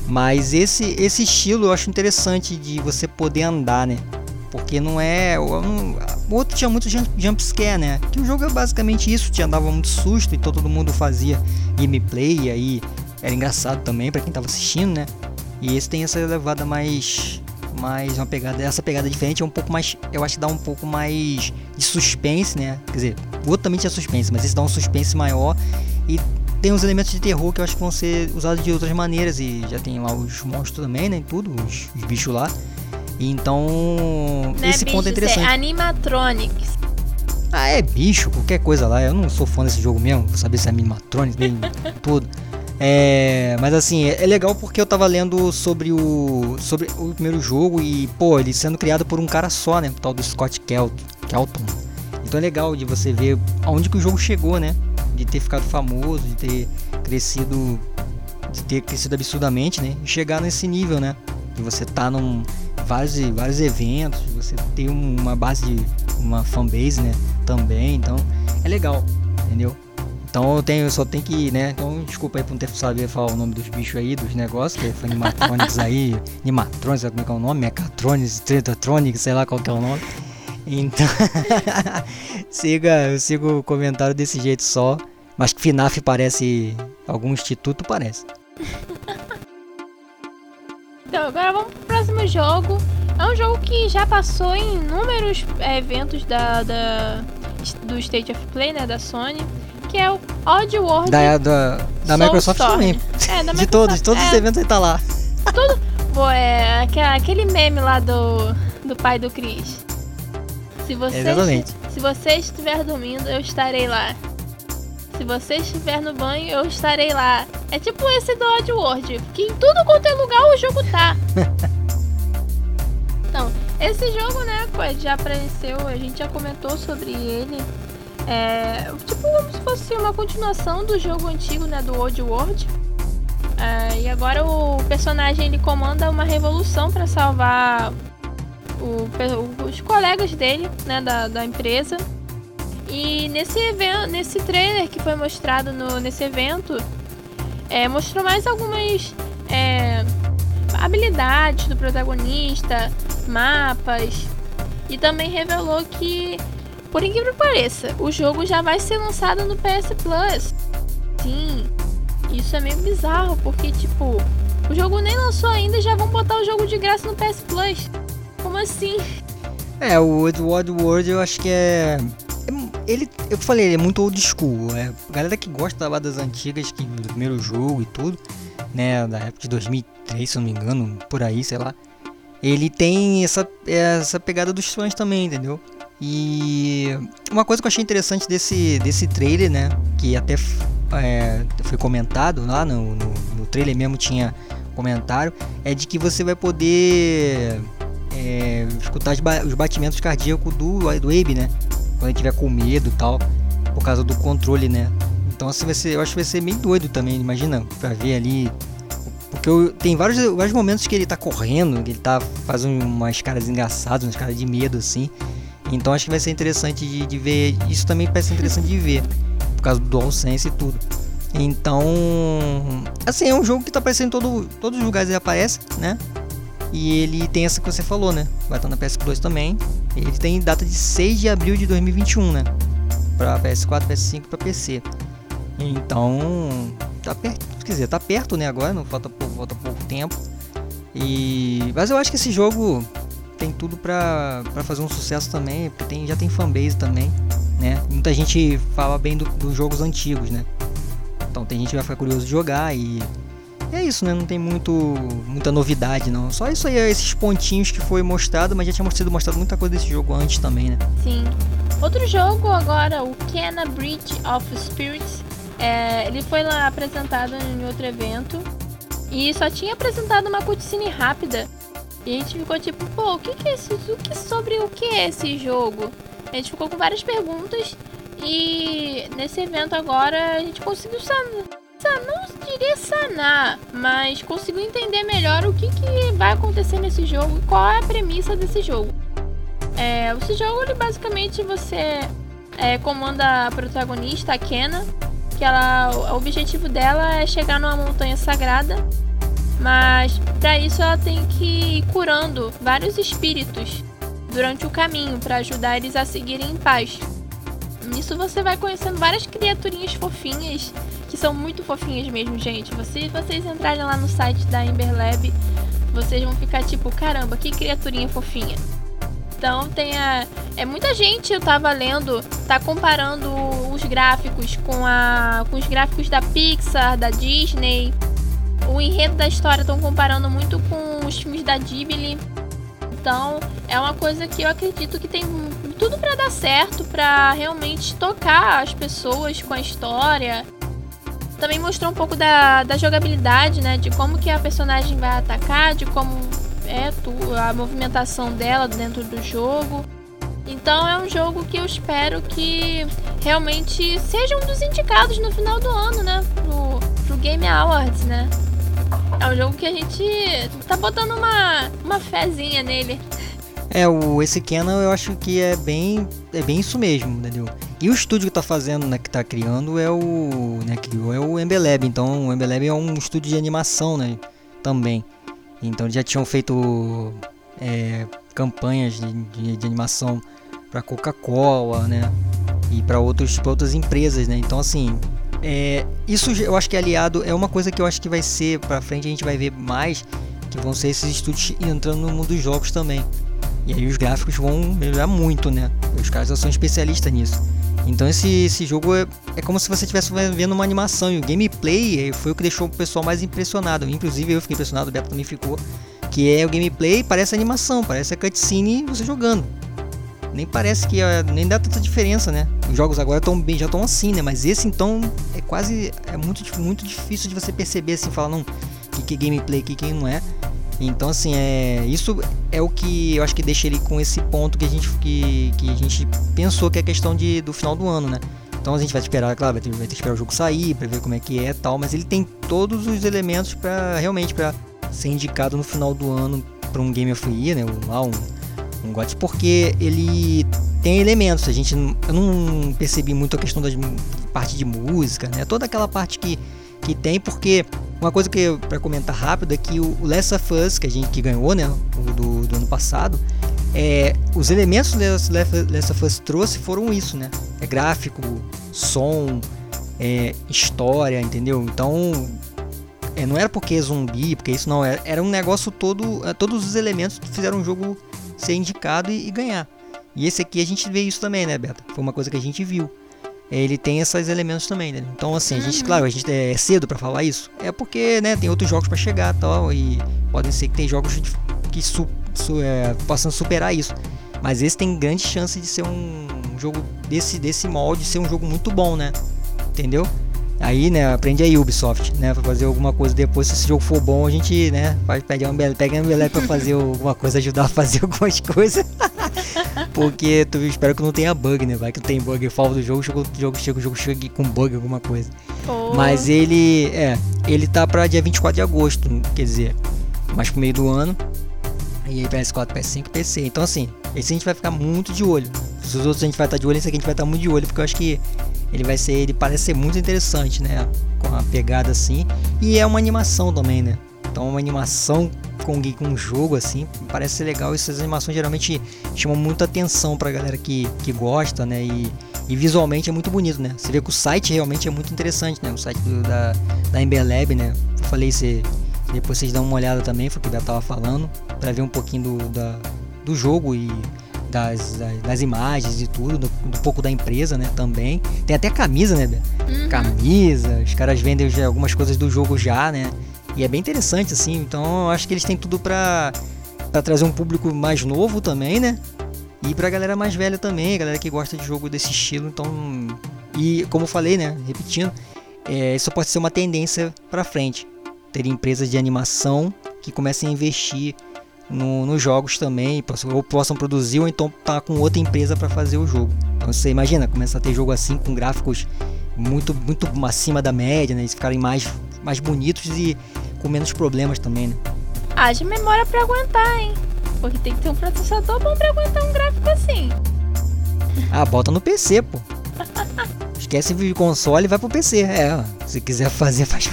Mas esse, esse estilo eu acho interessante de você poder andar, né? Porque não é. o outro tinha muito jump, jump scare, né? Que o jogo é basicamente isso, te andava muito susto, então todo mundo fazia gameplay, e aí era engraçado também para quem tava assistindo, né? E esse tem essa levada mais. Mais uma pegada. Essa pegada diferente é um pouco mais. Eu acho que dá um pouco mais de suspense, né? Quer dizer, o outro também tinha suspense, mas esse dá um suspense maior. E tem uns elementos de terror que eu acho que vão ser usados de outras maneiras. E já tem lá os monstros também, né? Tudo, os, os bichos lá. Então, não esse é ponto é interessante. É animatronics. Ah, é bicho, qualquer coisa lá. Eu não sou fã desse jogo mesmo, vou saber se é animatronics, nem tudo. É, mas assim, é, é, legal porque eu tava lendo sobre o sobre o primeiro jogo e, pô, ele sendo criado por um cara só, né? O tal do Scott Kelton. Kelton. Então é legal de você ver aonde que o jogo chegou, né? De ter ficado famoso, de ter crescido de ter crescido absurdamente, né? E chegar nesse nível, né? De você tá num vários, vários eventos, você tem uma base de uma fanbase, né? Também, então é legal, entendeu? Então eu tenho, eu só tenho que, né? Então desculpa aí por não ter sabido falar o nome dos bichos aí, dos negócios, que foi animatronics aí, animatronics, como é que é o nome? Mechatronics, Tretatronics, sei lá qual que é o nome. Então, siga, eu sigo o comentário desse jeito só, mas que FNAF parece algum instituto, parece. Então, agora vamos pro próximo jogo. É um jogo que já passou em inúmeros é, eventos da, da, do State of Play, né, da Sony, que é o Oddworld Da, da, da Microsoft também. É, da Microsoft. De todos, de todos é, os eventos ele tá lá. Tudo. Pô, é aquele meme lá do, do pai do Chris. Se você, Exatamente. Se você estiver dormindo, eu estarei lá. Se você estiver no banho, eu estarei lá. É tipo esse do Oddworld, que em tudo quanto é lugar o jogo tá. então, esse jogo, né, já apareceu, a gente já comentou sobre ele. É tipo como se fosse uma continuação do jogo antigo, né, do Oddworld. É, e agora o personagem ele comanda uma revolução para salvar o, os colegas dele, né, da, da empresa e nesse evento, nesse trailer que foi mostrado no, nesse evento, é, mostrou mais algumas é, habilidades do protagonista, mapas, e também revelou que, por incrível que pareça, o jogo já vai ser lançado no PS Plus. Sim, isso é meio bizarro, porque tipo, o jogo nem lançou ainda e já vão botar o jogo de graça no PS Plus. Como assim? É, o Edward World eu acho que é ele, eu falei, ele é muito old school. É, galera que gosta lá das antigas, que do primeiro jogo e tudo, né, da época de 2003, se não me engano, por aí, sei lá. Ele tem essa, essa pegada dos fãs também, entendeu? E uma coisa que eu achei interessante desse, desse trailer, né, que até é, foi comentado lá no, no, no, trailer mesmo tinha comentário, é de que você vai poder é, escutar os batimentos cardíacos do, do Abe, né? quando ele tiver com medo e tal, por causa do controle, né? Então assim vai ser, eu acho que vai ser meio doido também, imagina, pra ver ali. Porque eu, tem vários, vários momentos que ele tá correndo, que ele tá fazendo umas caras engraçadas, umas caras de medo assim. Então acho que vai ser interessante de, de ver. Isso também parece interessante de ver. Por causa do DualSense e tudo. Então, assim, é um jogo que tá aparecendo em todo, todos os lugares ele aparece, né? E ele tem essa que você falou, né? Vai estar na PS Plus também. Ele tem data de 6 de abril de 2021, né? Pra PS4, PS5 para PC. Então, tá perto, quer dizer, tá perto, né, agora, não falta pouco, falta pouco tempo. E mas eu acho que esse jogo tem tudo pra, fazer um sucesso também, porque tem, já tem fanbase também, né? Muita gente fala bem do, dos jogos antigos, né? Então tem gente que vai ficar curioso de jogar e é isso, né? Não tem muito muita novidade, não. Só isso aí, esses pontinhos que foi mostrado, mas já tinha sido mostrado muita coisa desse jogo antes também, né? Sim. Outro jogo agora, o Kena Bridge of Spirits, é, ele foi lá apresentado em outro evento e só tinha apresentado uma cutscene rápida. E a gente ficou tipo, pô, o que, que é isso? O que sobre o que é esse jogo? A gente ficou com várias perguntas e nesse evento agora a gente conseguiu sanar. Não diria sanar, mas conseguiu entender melhor o que, que vai acontecer nesse jogo e qual é a premissa desse jogo. É, esse jogo ele basicamente você é, comanda a protagonista, a Kena, que ela, o objetivo dela é chegar numa montanha sagrada, mas para isso ela tem que ir curando vários espíritos durante o caminho para ajudar eles a seguirem em paz. Nisso você vai conhecendo várias criaturinhas fofinhas, que são muito fofinhas mesmo, gente. Se vocês entrarem lá no site da Ember Lab, vocês vão ficar tipo, caramba, que criaturinha fofinha. Então tem a. É muita gente, eu tava lendo, tá comparando os gráficos com, a, com os gráficos da Pixar, da Disney. O enredo da história estão comparando muito com os filmes da Ghibli. Então é uma coisa que eu acredito que tem tudo para dar certo, para realmente tocar as pessoas com a história. Também mostrou um pouco da, da jogabilidade, né? De como que a personagem vai atacar, de como é a movimentação dela dentro do jogo. Então é um jogo que eu espero que realmente seja um dos indicados no final do ano, né? Pro, pro Game Awards, né? É um jogo que a gente tá botando uma, uma fezinha nele. É, o, esse Canon eu acho que é bem, é bem isso mesmo, entendeu? E o estúdio que tá fazendo, né, que tá criando é o, né, criou é o Embelab, então o Embelab é um estúdio de animação, né, também. Então já tinham feito é, campanhas de, de, de animação para Coca-Cola, né? E para outras empresas, né? Então assim, é, isso eu acho que é aliado é uma coisa que eu acho que vai ser para frente a gente vai ver mais que vão ser esses estúdios entrando no mundo dos jogos também. E aí os gráficos vão melhorar muito, né? Os caras já são especialistas nisso. Então esse, esse jogo é, é como se você estivesse vendo uma animação e o gameplay foi o que deixou o pessoal mais impressionado. Inclusive eu fiquei impressionado, o Beto também ficou. Que é o gameplay, parece animação, parece a cutscene você jogando. Nem parece que nem dá tanta diferença, né? Os jogos agora tão bem, já estão assim, né? Mas esse então é quase é muito, muito difícil de você perceber assim, falar não, que que é gameplay, que que não é. Então, assim, é, isso é o que eu acho que deixa ele com esse ponto que a gente, que, que a gente pensou que é a questão de, do final do ano, né? Então a gente vai esperar, claro, vai ter, vai ter que esperar o jogo sair para ver como é que é tal, mas ele tem todos os elementos para realmente para ser indicado no final do ano para um Game of Year, né? Um, um, um GOTY, porque ele tem elementos. A gente eu não percebi muito a questão da parte de música, né? Toda aquela parte que que tem, porque uma coisa que para comentar rápido é que o Last of Us, que a gente que ganhou, né, o do, do ano passado, é, os elementos que o Last of Us trouxe foram isso, né? É gráfico, som, é, história, entendeu? Então, é, não era porque é zumbi, porque isso não era, era um negócio todo, é, todos os elementos que fizeram o jogo ser indicado e, e ganhar. E esse aqui a gente vê isso também, né, Beto? Foi uma coisa que a gente viu ele tem esses elementos também, né? Então, assim, a gente, uhum. claro, a gente é cedo para falar isso. É porque, né, tem outros jogos para chegar tal, e podem ser que tem jogos que su, su, é, possam superar isso. Mas esse tem grande chance de ser um jogo desse, desse molde, ser um jogo muito bom, né? Entendeu? Aí, né, aprende aí Ubisoft, né, pra fazer alguma coisa depois, se esse jogo for bom, a gente, né, pegar um pega um belé pra fazer alguma coisa, ajudar a fazer algumas coisas. Porque tu espero que não tenha bug, né? Vai que tem bug, falta do jogo, o jogo chega, o jogo chega com bug, alguma coisa. Oh. Mas ele, é, ele tá pra dia 24 de agosto, quer dizer, mais pro meio do ano. E aí PS4, PS5, PC. Então assim, esse a gente vai ficar muito de olho. Os outros a gente vai estar de olho, esse aqui a gente vai estar muito de olho, porque eu acho que Ele vai ser, ele parece ser muito interessante, né? Com a pegada assim. E é uma animação também, né? Então uma animação com, um jogo assim, parece ser legal. Essas animações geralmente chamam muita atenção pra galera que, que gosta, né? E, e visualmente é muito bonito, né? Você vê que o site realmente é muito interessante, né? O site do, da, da Emberlab, né? Eu falei, você, depois vocês dão uma olhada também, foi o que Beto tava falando, para ver um pouquinho do, da, do jogo e das, das, das, imagens e tudo, do, um pouco da empresa, né? Também. Tem até camisa, né, Beto? Uhum. Camisa, os caras vendem algumas coisas do jogo já, né? E é bem interessante, assim. Então eu acho que eles têm tudo pra, pra trazer um público mais novo também, né? E pra galera mais velha também, galera que gosta de jogo desse estilo. Então, e como eu falei, né, repetindo, é, isso pode ser uma tendência para frente. Ter empresas de animação que comecem a investir no, nos jogos também, ou possam produzir, ou então tá com outra empresa para fazer o jogo. Então você imagina, começa a ter jogo assim com gráficos muito, muito acima da média, né? Eles ficarem mais, mais bonitos e com menos problemas também, né? Haja memória para aguentar, hein? Porque tem que ter um processador bom pra aguentar um gráfico assim. Ah, bota no PC, pô. Esquece de console e vai pro PC. É, se quiser fazer, faz,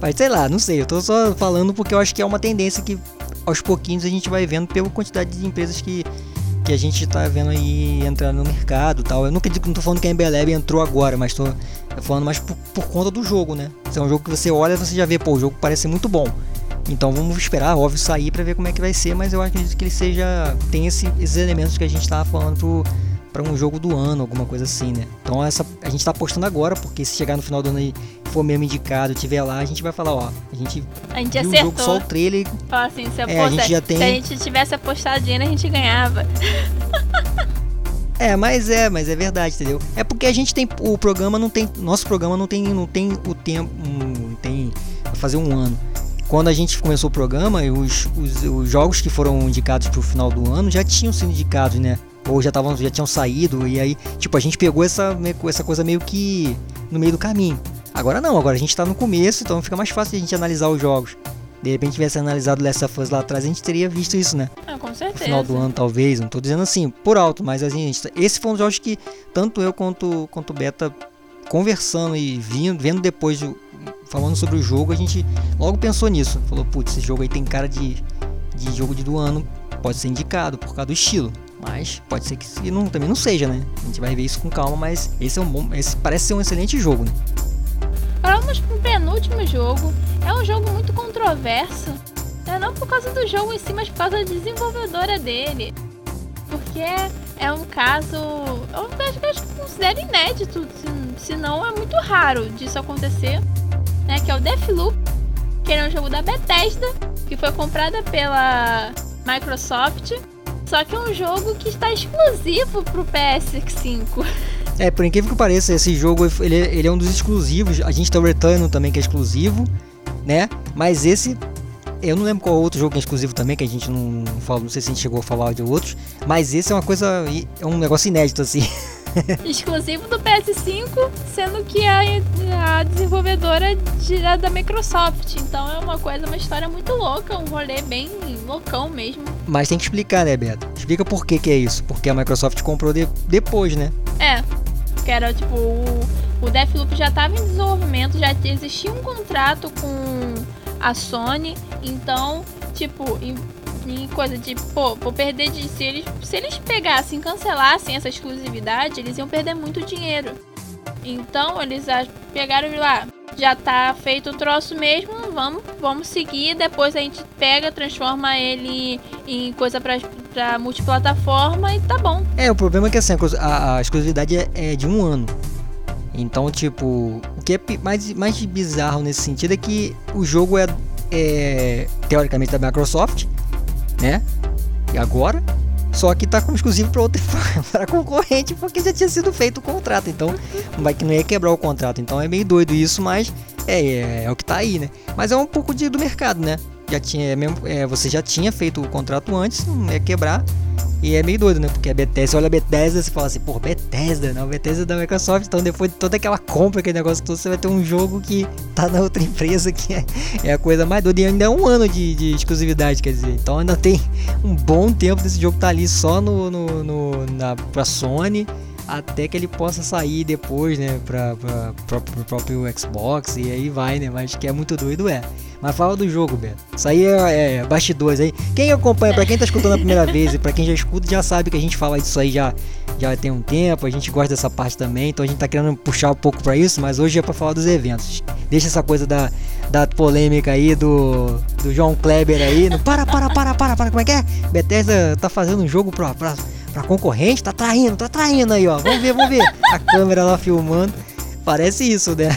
faz. Sei lá, não sei. Eu tô só falando porque eu acho que é uma tendência que aos pouquinhos a gente vai vendo pela quantidade de empresas que, que a gente tá vendo aí entrar no mercado tal. Eu nunca digo, não tô falando que a Embeleb entrou agora, mas tô falando mais por, por conta do jogo, né? Se é um jogo que você olha, você já vê, pô, o jogo parece muito bom. Então vamos esperar, óbvio, sair para ver como é que vai ser, mas eu acredito que ele seja. tem esse, esses elementos que a gente estava falando para um jogo do ano, alguma coisa assim, né? Então essa, a gente está apostando agora, porque se chegar no final do ano e for mesmo indicado, tiver lá, a gente vai falar, ó, a gente, a gente viu acertou. o jogo, só o trailer. Fala assim, se, é, a gente já tem... se a gente tivesse apostado dinheiro, a gente ganhava. É, mas é, mas é verdade, entendeu? É porque a gente tem o programa não tem, nosso programa não tem não tem o tempo, não tem fazer um ano quando a gente começou o programa, os, os, os jogos que foram indicados para o final do ano já tinham sido indicados, né? Ou já, tavam, já tinham saído, e aí, tipo, a gente pegou essa, essa coisa meio que no meio do caminho. Agora não, agora a gente está no começo, então fica mais fácil a gente analisar os jogos. De repente tivesse analisado Last of Us lá atrás, a gente teria visto isso, né? Ah, com certeza. No final do ano, talvez. Não tô dizendo assim, por alto, mas assim, gente, esse foi um dos jogos que tanto eu quanto, quanto o Beta conversando e vindo, vendo depois falando sobre o jogo, a gente logo pensou nisso. Falou, putz, esse jogo aí tem cara de, de jogo de do ano, pode ser indicado por causa do estilo. Mas pode ser que não, também não seja, né? A gente vai ver isso com calma, mas esse é um bom. Esse parece ser um excelente jogo, né? Vamos pro penúltimo jogo. É um jogo muito controverso. Né? Não por causa do jogo em si, mas por causa da desenvolvedora dele. Porque é um caso. Eu acho que eu considero inédito. Se, não, é muito raro disso acontecer né? Que é o Deathloop, que é um jogo da Bethesda, que foi comprada pela Microsoft. Só que é um jogo que está exclusivo pro PS5. É, por incrível que pareça, esse jogo ele, ele é um dos exclusivos. A gente tem o Return também que é exclusivo, né? Mas esse eu não lembro qual outro jogo é exclusivo também, que a gente não, não fala, não sei se a gente chegou a falar de outros, mas esse é uma coisa, é um negócio inédito assim. exclusivo do PS5, sendo que a, a desenvolvedora é da Microsoft. Então é uma coisa, uma história muito louca, um rolê bem loucão mesmo. Mas tem que explicar, né, Beto? Explica por que, que é isso. Porque a Microsoft comprou de, depois, né? É. Que era tipo, o, o Deathloop já estava em desenvolvimento, já existia um contrato com a Sony, então, tipo, em, em coisa de, pô, vou perder de. Se eles, se eles pegassem cancelassem essa exclusividade, eles iam perder muito dinheiro. Então, eles pegaram e lá, já tá feito o troço mesmo, vamos, vamos seguir. Depois a gente pega, transforma ele em coisa pra, pra multiplataforma e tá bom. É, o problema é que assim, a, a exclusividade é, é de um ano. Então, tipo, o que é mais, mais bizarro nesse sentido é que o jogo é, é teoricamente da Microsoft, né? E agora, só que tá como exclusivo para outra para concorrente, porque já tinha sido feito o contrato. Então, vai que não ia quebrar o contrato. Então é meio doido isso, mas é, é, é o que tá aí, né? Mas é um pouco de, do mercado, né? Já tinha, é mesmo, é, você já tinha feito o contrato antes, não ia quebrar. E é meio doido, né? Porque a Bethesda, olha a Bethesda e fala assim, pô, Bethesda, não, Bethesda da Microsoft. Então depois de toda aquela compra, aquele negócio todo, você vai ter um jogo que tá na outra empresa, que é, é a coisa mais doida. E ainda é um ano de, de, exclusividade, quer dizer. Então ainda tem um bom tempo desse jogo tá ali só no, no, no na, pra Sony. até que ele possa sair depois, né, pra, pra, pra, pro próprio Xbox e aí vai, né, mas que é muito doido, é. Mas fala do jogo, Beto. Isso aí é, é bastidores aí. Quem acompanha, pra quem tá escutando a primeira vez e pra quem já escuta, já sabe que a gente fala disso aí já, já tem um tempo, a gente gosta dessa parte também, então a gente tá querendo puxar um pouco pra isso, mas hoje é pra falar dos eventos. Deixa essa coisa da, da polêmica aí do, do João Kleber aí. No, para, para, para, para, para, como é que é? Bethesda tá fazendo um jogo pra, pra, pra concorrente, tá traindo, tá traindo aí, ó. Vamos ver, vamos ver. A câmera lá filmando. Parece isso, né?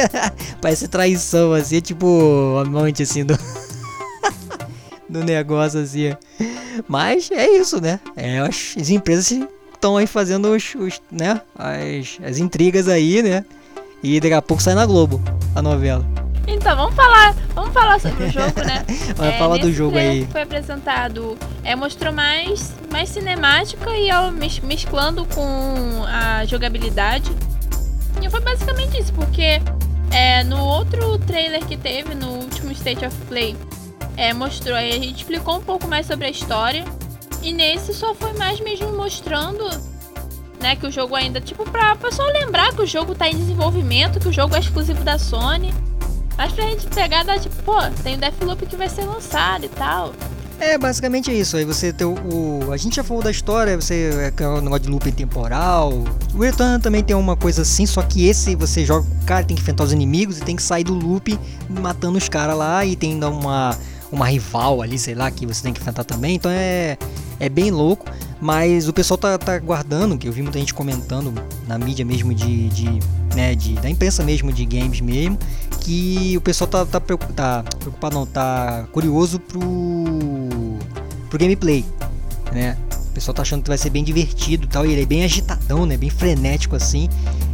Parece traição, assim, tipo amante, assim, do, do negócio, assim. Mas é isso, né? É, as, as empresas estão aí fazendo os, os, né? As, as intrigas aí, né? E daqui a pouco sai na Globo a novela. Então, vamos falar, vamos falar sobre o jogo, né? Vai é, falar do jogo aí. foi apresentado, é, mostrou mais, mais cinemática e ao, mesclando com a jogabilidade. E foi basicamente isso, porque é, no outro trailer que teve, no último State of Play, é, mostrou, a gente explicou um pouco mais sobre a história. E nesse só foi mais mesmo mostrando, né, que o jogo ainda, tipo, pra pessoal lembrar que o jogo tá em desenvolvimento, que o jogo é exclusivo da Sony. Mas pra gente pegar, dá tipo, pô, tem o Deathloop que vai ser lançado e tal. É, basicamente é isso. Aí você tem o, o, A gente já falou da história, você é o negócio de looping temporal. O Return também tem uma coisa assim, só que esse você joga o cara, tem que enfrentar os inimigos e tem que sair do loop matando os caras lá e tem uma, uma rival ali, sei lá, que você tem que enfrentar também. Então é, é bem louco. Mas o pessoal tá, tá guardando, que eu vi muita gente comentando na mídia mesmo de, de, né, de da imprensa mesmo de games mesmo, que o pessoal tá, tá, preocupado, tá preocupado não, tá curioso pro, pro gameplay, né? O pessoal tá achando que vai ser bem divertido tal, e ele é bem agitadão, né? Bem frenético assim,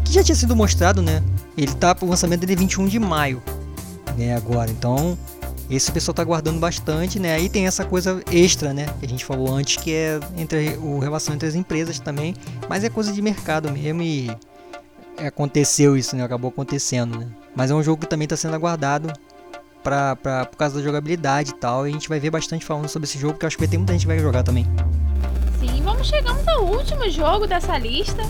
que já tinha sido mostrado, né? Ele tá pro lançamento dele 21 de maio, né? Agora, então esse pessoal tá guardando bastante, né? Aí tem essa coisa extra, né? Que a gente falou antes, que é entre o relação entre as empresas também, mas é coisa de mercado mesmo e aconteceu isso, né? Acabou acontecendo, né? Mas é um jogo que também está sendo aguardado pra, pra, por causa da jogabilidade e tal. E a gente vai ver bastante falando sobre esse jogo, porque eu acho que vai ter muita gente que vai jogar também. Sim, vamos chegamos ao último jogo dessa lista.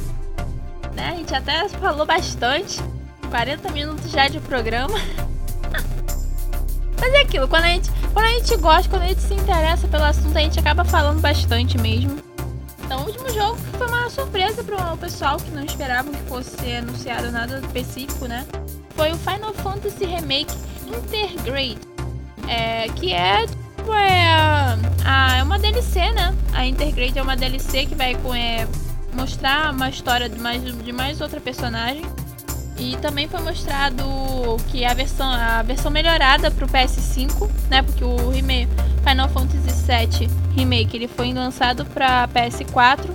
Né? A gente até falou bastante. 40 minutos já de programa. Mas é aquilo, quando a, gente, quando a gente gosta, quando a gente se interessa pelo assunto, a gente acaba falando bastante mesmo. Então, o último jogo foi uma surpresa para o pessoal que não esperavam que fosse anunciado nada específico, né? Foi o Final Fantasy Remake Intergrade, é, que é, tipo, é, a, é uma DLC, né? A Intergrade é uma DLC que vai é, mostrar uma história de mais, de mais outra personagem. E também foi mostrado que a versão, a versão melhorada para o PS5, né? Porque o remake, Final Fantasy VII Remake ele foi lançado para PS4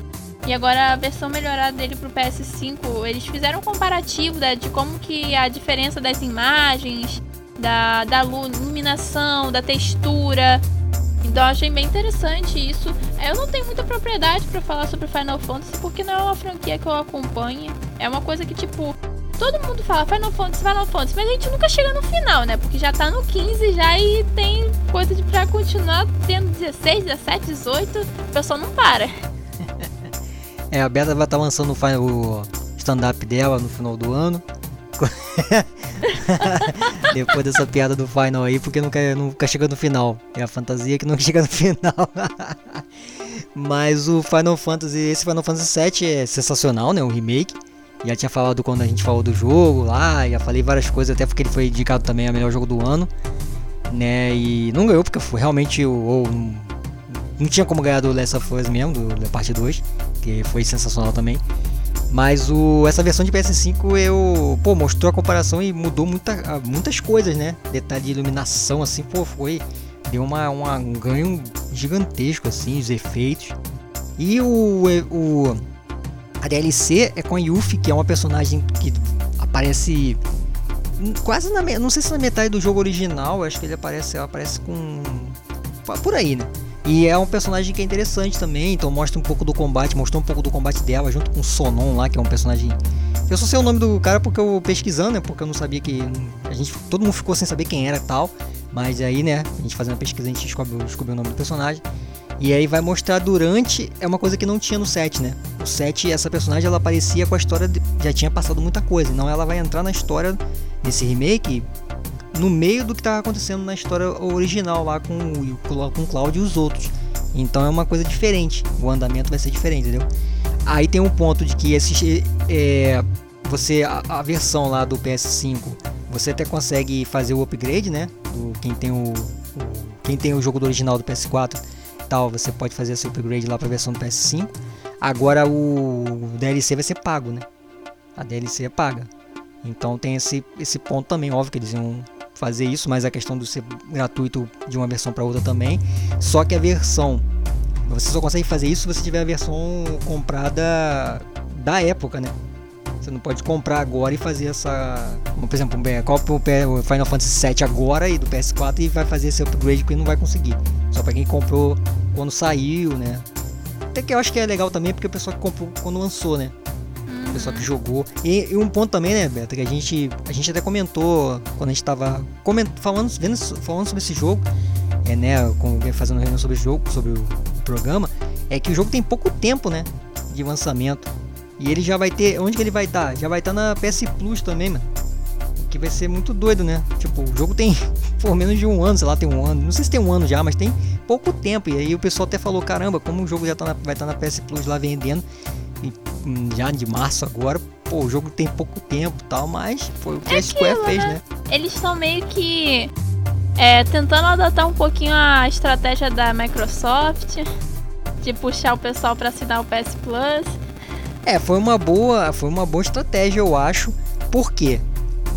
e agora a versão melhorada dele para o PS5, eles fizeram um comparativo né, de como que a diferença das imagens, da, da iluminação, da textura. Então achei bem interessante isso. Eu não tenho muita propriedade para falar sobre Final Fantasy porque não é uma franquia que eu acompanhe. É uma coisa que tipo todo mundo fala Final Fantasy, Final Fantasy, mas a gente nunca chega no final, né? Porque já tá no 15 já e tem coisa de pra continuar tendo 16, 17, 18, o pessoal não para. É, a Beta vai estar tá lançando o stand-up dela no final do ano. Depois dessa piada do final aí, porque nunca, nunca chega no final. É a fantasia que nunca chega no final. Mas o Final Fantasy, esse Final Fantasy VII é sensacional, né? O remake. Já tinha falado quando a gente falou do jogo lá, já falei várias coisas, até porque ele foi indicado também a melhor jogo do ano, né? E não ganhou porque foi realmente o. Não, tinha como ganhar do Last of Us mesmo, do, da parte 2, que foi sensacional também. Mas o, essa versão de PS5 eu, pô, mostrou a comparação e mudou muita, muitas coisas, né? Detalhe de iluminação, assim, pô, foi. Deu uma, uma, um ganho gigantesco, assim, os efeitos. E o, o a DLC é com a Yuffie, que é uma personagem que aparece quase na não sei se na metade do jogo original, acho que ele aparece, ela aparece com por aí, né? E é um personagem que é interessante também, então mostra um pouco do combate, mostrou um pouco do combate dela junto com o Sonon lá, que é um personagem eu só sei o nome do cara porque eu pesquisando, né? Porque eu não sabia que a gente todo mundo ficou sem saber quem era tal. Mas aí, né, a gente fazendo a pesquisa, a gente descobriu, descobriu o nome do personagem. E aí vai mostrar durante. É uma coisa que não tinha no set, né? O set, essa personagem, ela aparecia com a história. De, já tinha passado muita coisa. Então ela vai entrar na história desse remake no meio do que estava acontecendo na história original lá com, com o Cloud e os outros. Então é uma coisa diferente. O andamento vai ser diferente, entendeu? Aí tem um ponto de que esse, é, você a, a, versão lá do PS5 você até consegue fazer o upgrade, né? Do, quem tem o, o, quem tem o jogo do original do PS4 tal, você pode fazer esse upgrade lá para a versão do PS5. Agora o DLC vai ser pago, né? A DLC é paga. Então tem esse, esse ponto também, óbvio que eles iam fazer isso, mas a questão do ser gratuito de uma versão para outra também. Só que a versão você só consegue fazer isso se você tiver a versão comprada da época, né? Você não pode comprar agora e fazer essa. Por exemplo, compra o Final Fantasy VII agora e do PS4 e vai fazer esse upgrade que não vai conseguir. Só para quem comprou quando saiu, né? Até que eu acho que é legal também porque o pessoal que comprou quando lançou, né? O pessoal que jogou. E, e, um ponto também, né, Beto, que a gente, a gente até comentou quando a gente tava falando, vendo, falando sobre esse jogo, é, né, fazendo reunião sobre o jogo, sobre o, o programa, é que o jogo tem pouco tempo, né, de lançamento. E ele já vai ter. Onde que ele vai estar? Tá? Já vai estar tá na PS Plus também, mano. O que vai ser muito doido, né? Tipo, o jogo tem por menos de um ano, sei lá, tem um ano. Não sei se tem um ano já, mas tem pouco tempo. E aí o pessoal até falou: caramba, como o jogo já tá na, vai estar tá na PS Plus lá vendendo. Já de março agora, pô, o jogo tem pouco tempo tal, mas foi o que é a Square aquilo, fez, né? né? Eles estão meio que é, tentando adotar um pouquinho a estratégia da Microsoft de puxar o pessoal para assinar o PS Plus. É, foi uma boa, foi uma boa estratégia, eu acho. Por quê?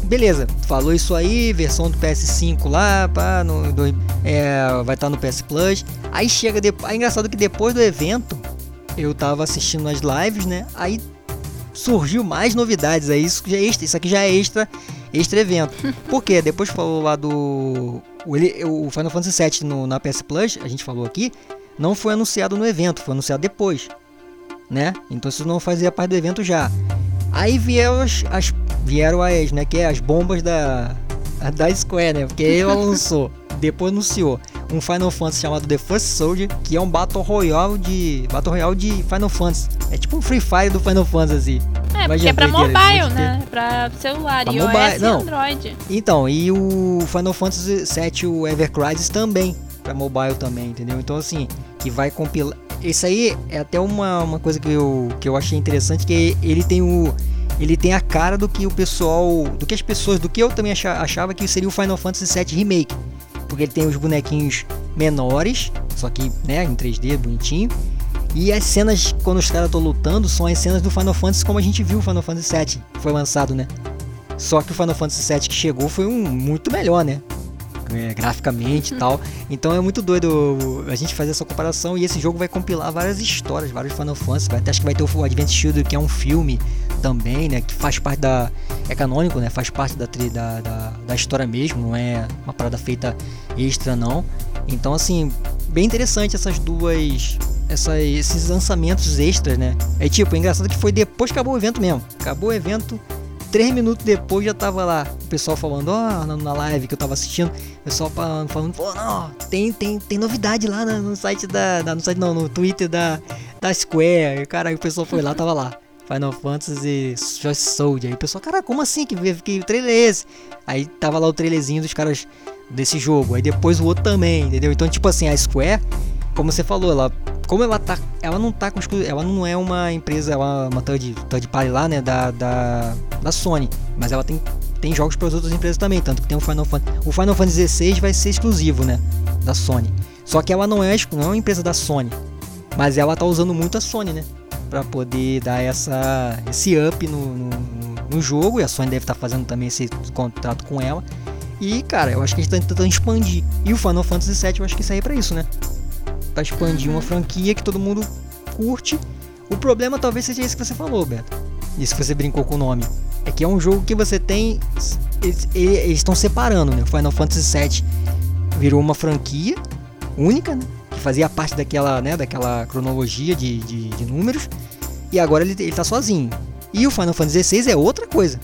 Beleza, falou isso aí, versão do PS5 lá, pá, no, do, é, vai estar tá no PS Plus. Aí chega depois, é engraçado que depois do evento, eu tava assistindo as lives, né? Aí surgiu mais novidades, aí isso já é extra, isso aqui já é extra, extra evento. Por quê? Depois falou lá do o, o Final Fantasy VII no, na PS Plus, a gente falou aqui, não foi anunciado no evento, foi anunciado depois né? Então isso não fazia parte do evento já. Aí vieram as, as vieram as, né, que é as bombas da da Square, né? Porque ele lançou, depois anunciou um Final Fantasy chamado The First Soldier, que é um Battle Royale de Battle Royale de Final Fantasy. É tipo um Free Fire do Final Fantasy. É, porque é pra mobile, né? Pra celular pra e mobile, não. Android. Então, e o Final Fantasy VII, o Ever Crisis também, pra mobile também, entendeu? Então assim, que vai compilar esse aí é até uma, uma coisa que eu, que eu achei interessante, que ele tem o ele tem a cara do que o pessoal, do que as pessoas, do que eu também achava que seria o Final Fantasy VII Remake, porque ele tem os bonequinhos menores, só que né, em 3D, bonitinho. E as cenas quando os caras estão lutando são as cenas do Final Fantasy como a gente viu o Final Fantasy VII, foi lançado, né? Só que o Final Fantasy VII que chegou foi um muito melhor, né? É, graficamente e tal. Então é muito doido a gente fazer essa comparação e esse jogo vai compilar várias histórias, vários Final Fantasy. Até acho que vai ter o Advent Children, que é um filme também, né? Que faz parte da. É canônico, né? Faz parte da, da, da, da história mesmo, não é uma parada feita extra, não. Então, assim, bem interessante essas duas. Essa, esses lançamentos extras, né? É tipo, é engraçado que foi depois que acabou o evento mesmo. Acabou o evento, três minutos depois já tava lá o pessoal falando, ó, oh, na live que eu tava assistindo, o pessoal falando, pô, não, tem, tem, tem novidade lá no, site da, da, No site não, no Twitter da, da Square. E, cara, o pessoal foi lá, tava lá. Final Fantasy Choice Soldier. Aí o pessoal, cara, como assim? Que, que trailer é esse? Aí tava lá o trailerzinho dos caras desse jogo. Aí depois o outro também, entendeu? Então, tipo assim, a Square, como você falou, ela como ela tá, ela não tá com ela não é uma empresa, ela é uma third, third party lá, né, da, da, da Sony, mas ela tem, tem jogos para as outras empresas também, tanto que tem o Final Fantasy, o Final Fantasy XVI vai ser exclusivo, né, da Sony. Só que ela não é, não é uma empresa da Sony, mas ela tá usando muito a Sony, né, para poder dar essa esse up no, no, no, jogo, e a Sony deve estar tá fazendo também esse contrato com ela. E, cara, eu acho que a gente tá tentando expandir. E o Final Fantasy VII, eu acho que aí é pra isso, né? Para expandir uma franquia que todo mundo curte. O problema talvez seja esse que você falou, Beto. Isso que você brincou com o nome. É que é um jogo que você tem. Eles, estão separando, né? Final Fantasy VII virou uma franquia única, né? Que fazia parte daquela, né? daquela cronologia de, de, de números. E agora ele, ele tá sozinho. E o Final Fantasy XVI é outra coisa.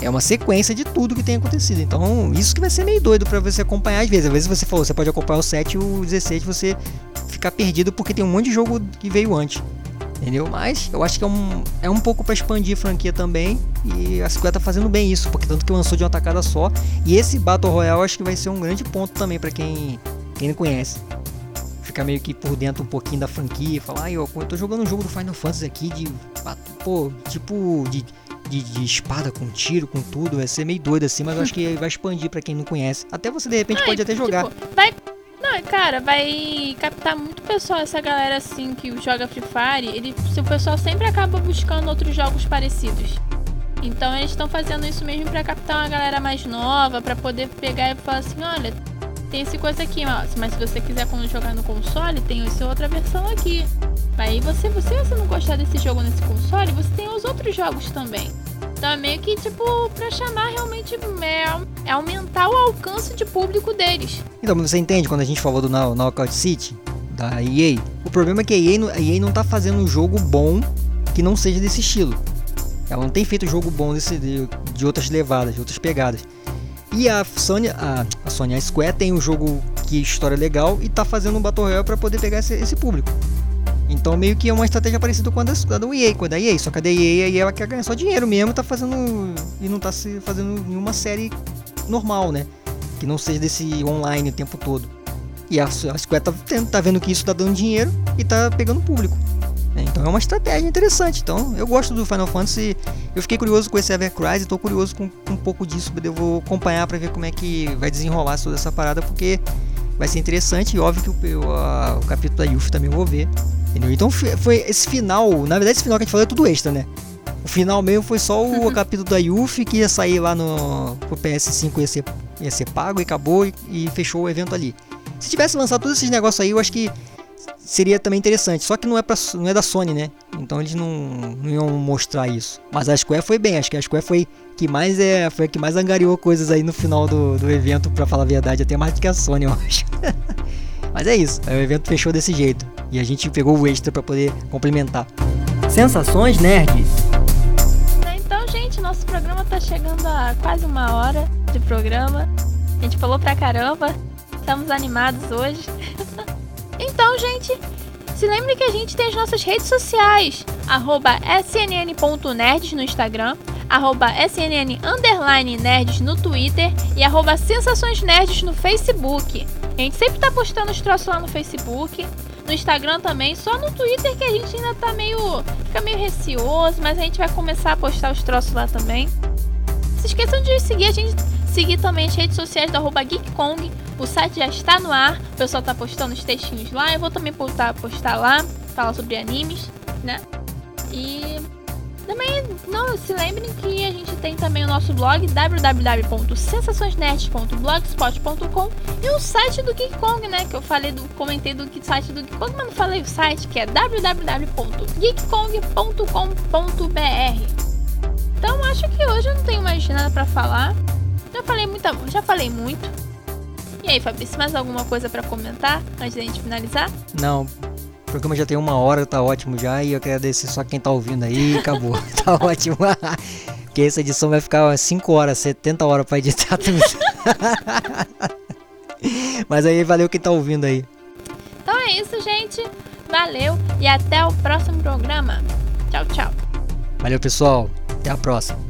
É uma sequência de tudo que tem acontecido. Então, isso que vai ser meio doido para você acompanhar às vezes. Às vezes você falou, você pode acompanhar o 7 e o 16, você ficar perdido porque tem um monte de jogo que veio antes. Entendeu? Mas eu acho que é um, é um pouco para expandir a franquia também. E a Square tá fazendo bem isso, porque tanto que lançou de uma tacada só. E esse Battle Royale acho que vai ser um grande ponto também para quem, quem não conhece ficar meio que por dentro um pouquinho da franquia, falar, ai, eu tô jogando um jogo do Final Fantasy aqui de, pô, tipo de, de, de, espada com tiro, com tudo, vai ser meio doido assim, mas eu acho que vai expandir para quem não conhece. Até você de repente pode até jogar. Tipo, vai não, cara, vai captar muito pessoal essa galera assim que joga Free Fire. Ele, o pessoal sempre acaba buscando outros jogos parecidos. Então eles estão fazendo isso mesmo para captar uma galera mais nova, para poder pegar e falar assim, olha, tem esse coisa aqui, ó. Mas se você quiser jogar no console, tem essa outra versão aqui. Aí você, você, você não gostar desse jogo nesse console, você tem os outros jogos também. Então é meio que tipo pra chamar realmente é, é aumentar o alcance de público deles. Então, você entende quando a gente falou do Knockout City da EA? O problema é que a EA, a EA não tá fazendo um jogo bom que não seja desse estilo. Ela não tem feito jogo bom desse, de, de outras levadas, de outras pegadas. E a Sony, a, a Sony, a Square tem um jogo que história legal e tá fazendo um Battle Royale para poder pegar esse, esse, público. Então meio que é uma estratégia parecida com a da, a da EA, com a da EA, só que a da EA aí ela quer ganhar só dinheiro mesmo, tá fazendo e não tá se fazendo nenhuma série normal, né? Que não seja desse online o tempo todo. E a, a Square tá, tá vendo que isso tá dando dinheiro e tá pegando público. Né? Então é uma estratégia interessante. Então eu gosto do Final Fantasy. Eu fiquei curioso com esse Evercrise estou curioso com, com, um pouco disso. Eu vou acompanhar para ver como é que vai desenrolar toda essa parada, porque vai ser interessante. E óbvio que o, a, o capítulo da Yuffie também eu vou ver. Entendeu? Então foi esse final. Na verdade, esse final que a gente falou é tudo extra, né? O final mesmo foi só o capítulo da Yuffie que ia sair lá no pro PS5 ia ser, ia ser pago e acabou e, e fechou o evento ali. Se tivesse lançado todos esses negócios aí, eu acho que seria também interessante. Só que não é, pra, não é da Sony, né? Então eles não, não iam mostrar isso. Mas a Square foi bem, acho que a Square foi que mais é foi a que mais angariou coisas aí no final do, do evento, para falar a verdade, até mais do que a Sony, eu acho. Mas é isso, o evento fechou desse jeito e a gente pegou o extra para poder complementar. Sensações nerds. Então, gente, nosso programa tá chegando a quase uma hora de programa. A gente falou pra caramba. Estamos animados hoje. Então, gente, se lembre que a gente tem as nossas redes sociais, arroba snn.nerds no Instagram, arroba snn nerds no Twitter e arroba sensações nerds no Facebook. A gente sempre tá postando os troços lá no Facebook, no Instagram também, só no Twitter que a gente ainda tá meio. fica meio receoso, mas a gente vai começar a postar os troços lá também. Se esqueçam de seguir a gente, seguir também as redes sociais da arroba GeekKong, o site já está no ar, o pessoal tá postando os textinhos lá. Eu vou também postar, postar lá, falar sobre animes, né? E também não se lembrem que a gente tem também o nosso blog www.sensaçõesnet.blogspot.com e o site do Geek Kong, né? Que eu falei do comentei do site do Geek Kong, mas não falei o site que é www.geekkong.com.br. Então acho que hoje eu não tenho mais nada para falar. Já falei muita, já falei muito. E aí, Fabrício, mais alguma coisa para comentar antes da gente finalizar? Não. O programa já tem uma hora, tá ótimo já. E eu quero agradecer só quem tá ouvindo aí. Acabou. tá ótimo. Porque essa edição vai ficar 5 horas, 70 horas pra editar tudo. Mas aí, valeu quem tá ouvindo aí. Então é isso, gente. Valeu e até o próximo programa. Tchau, tchau. Valeu, pessoal. Até a próxima.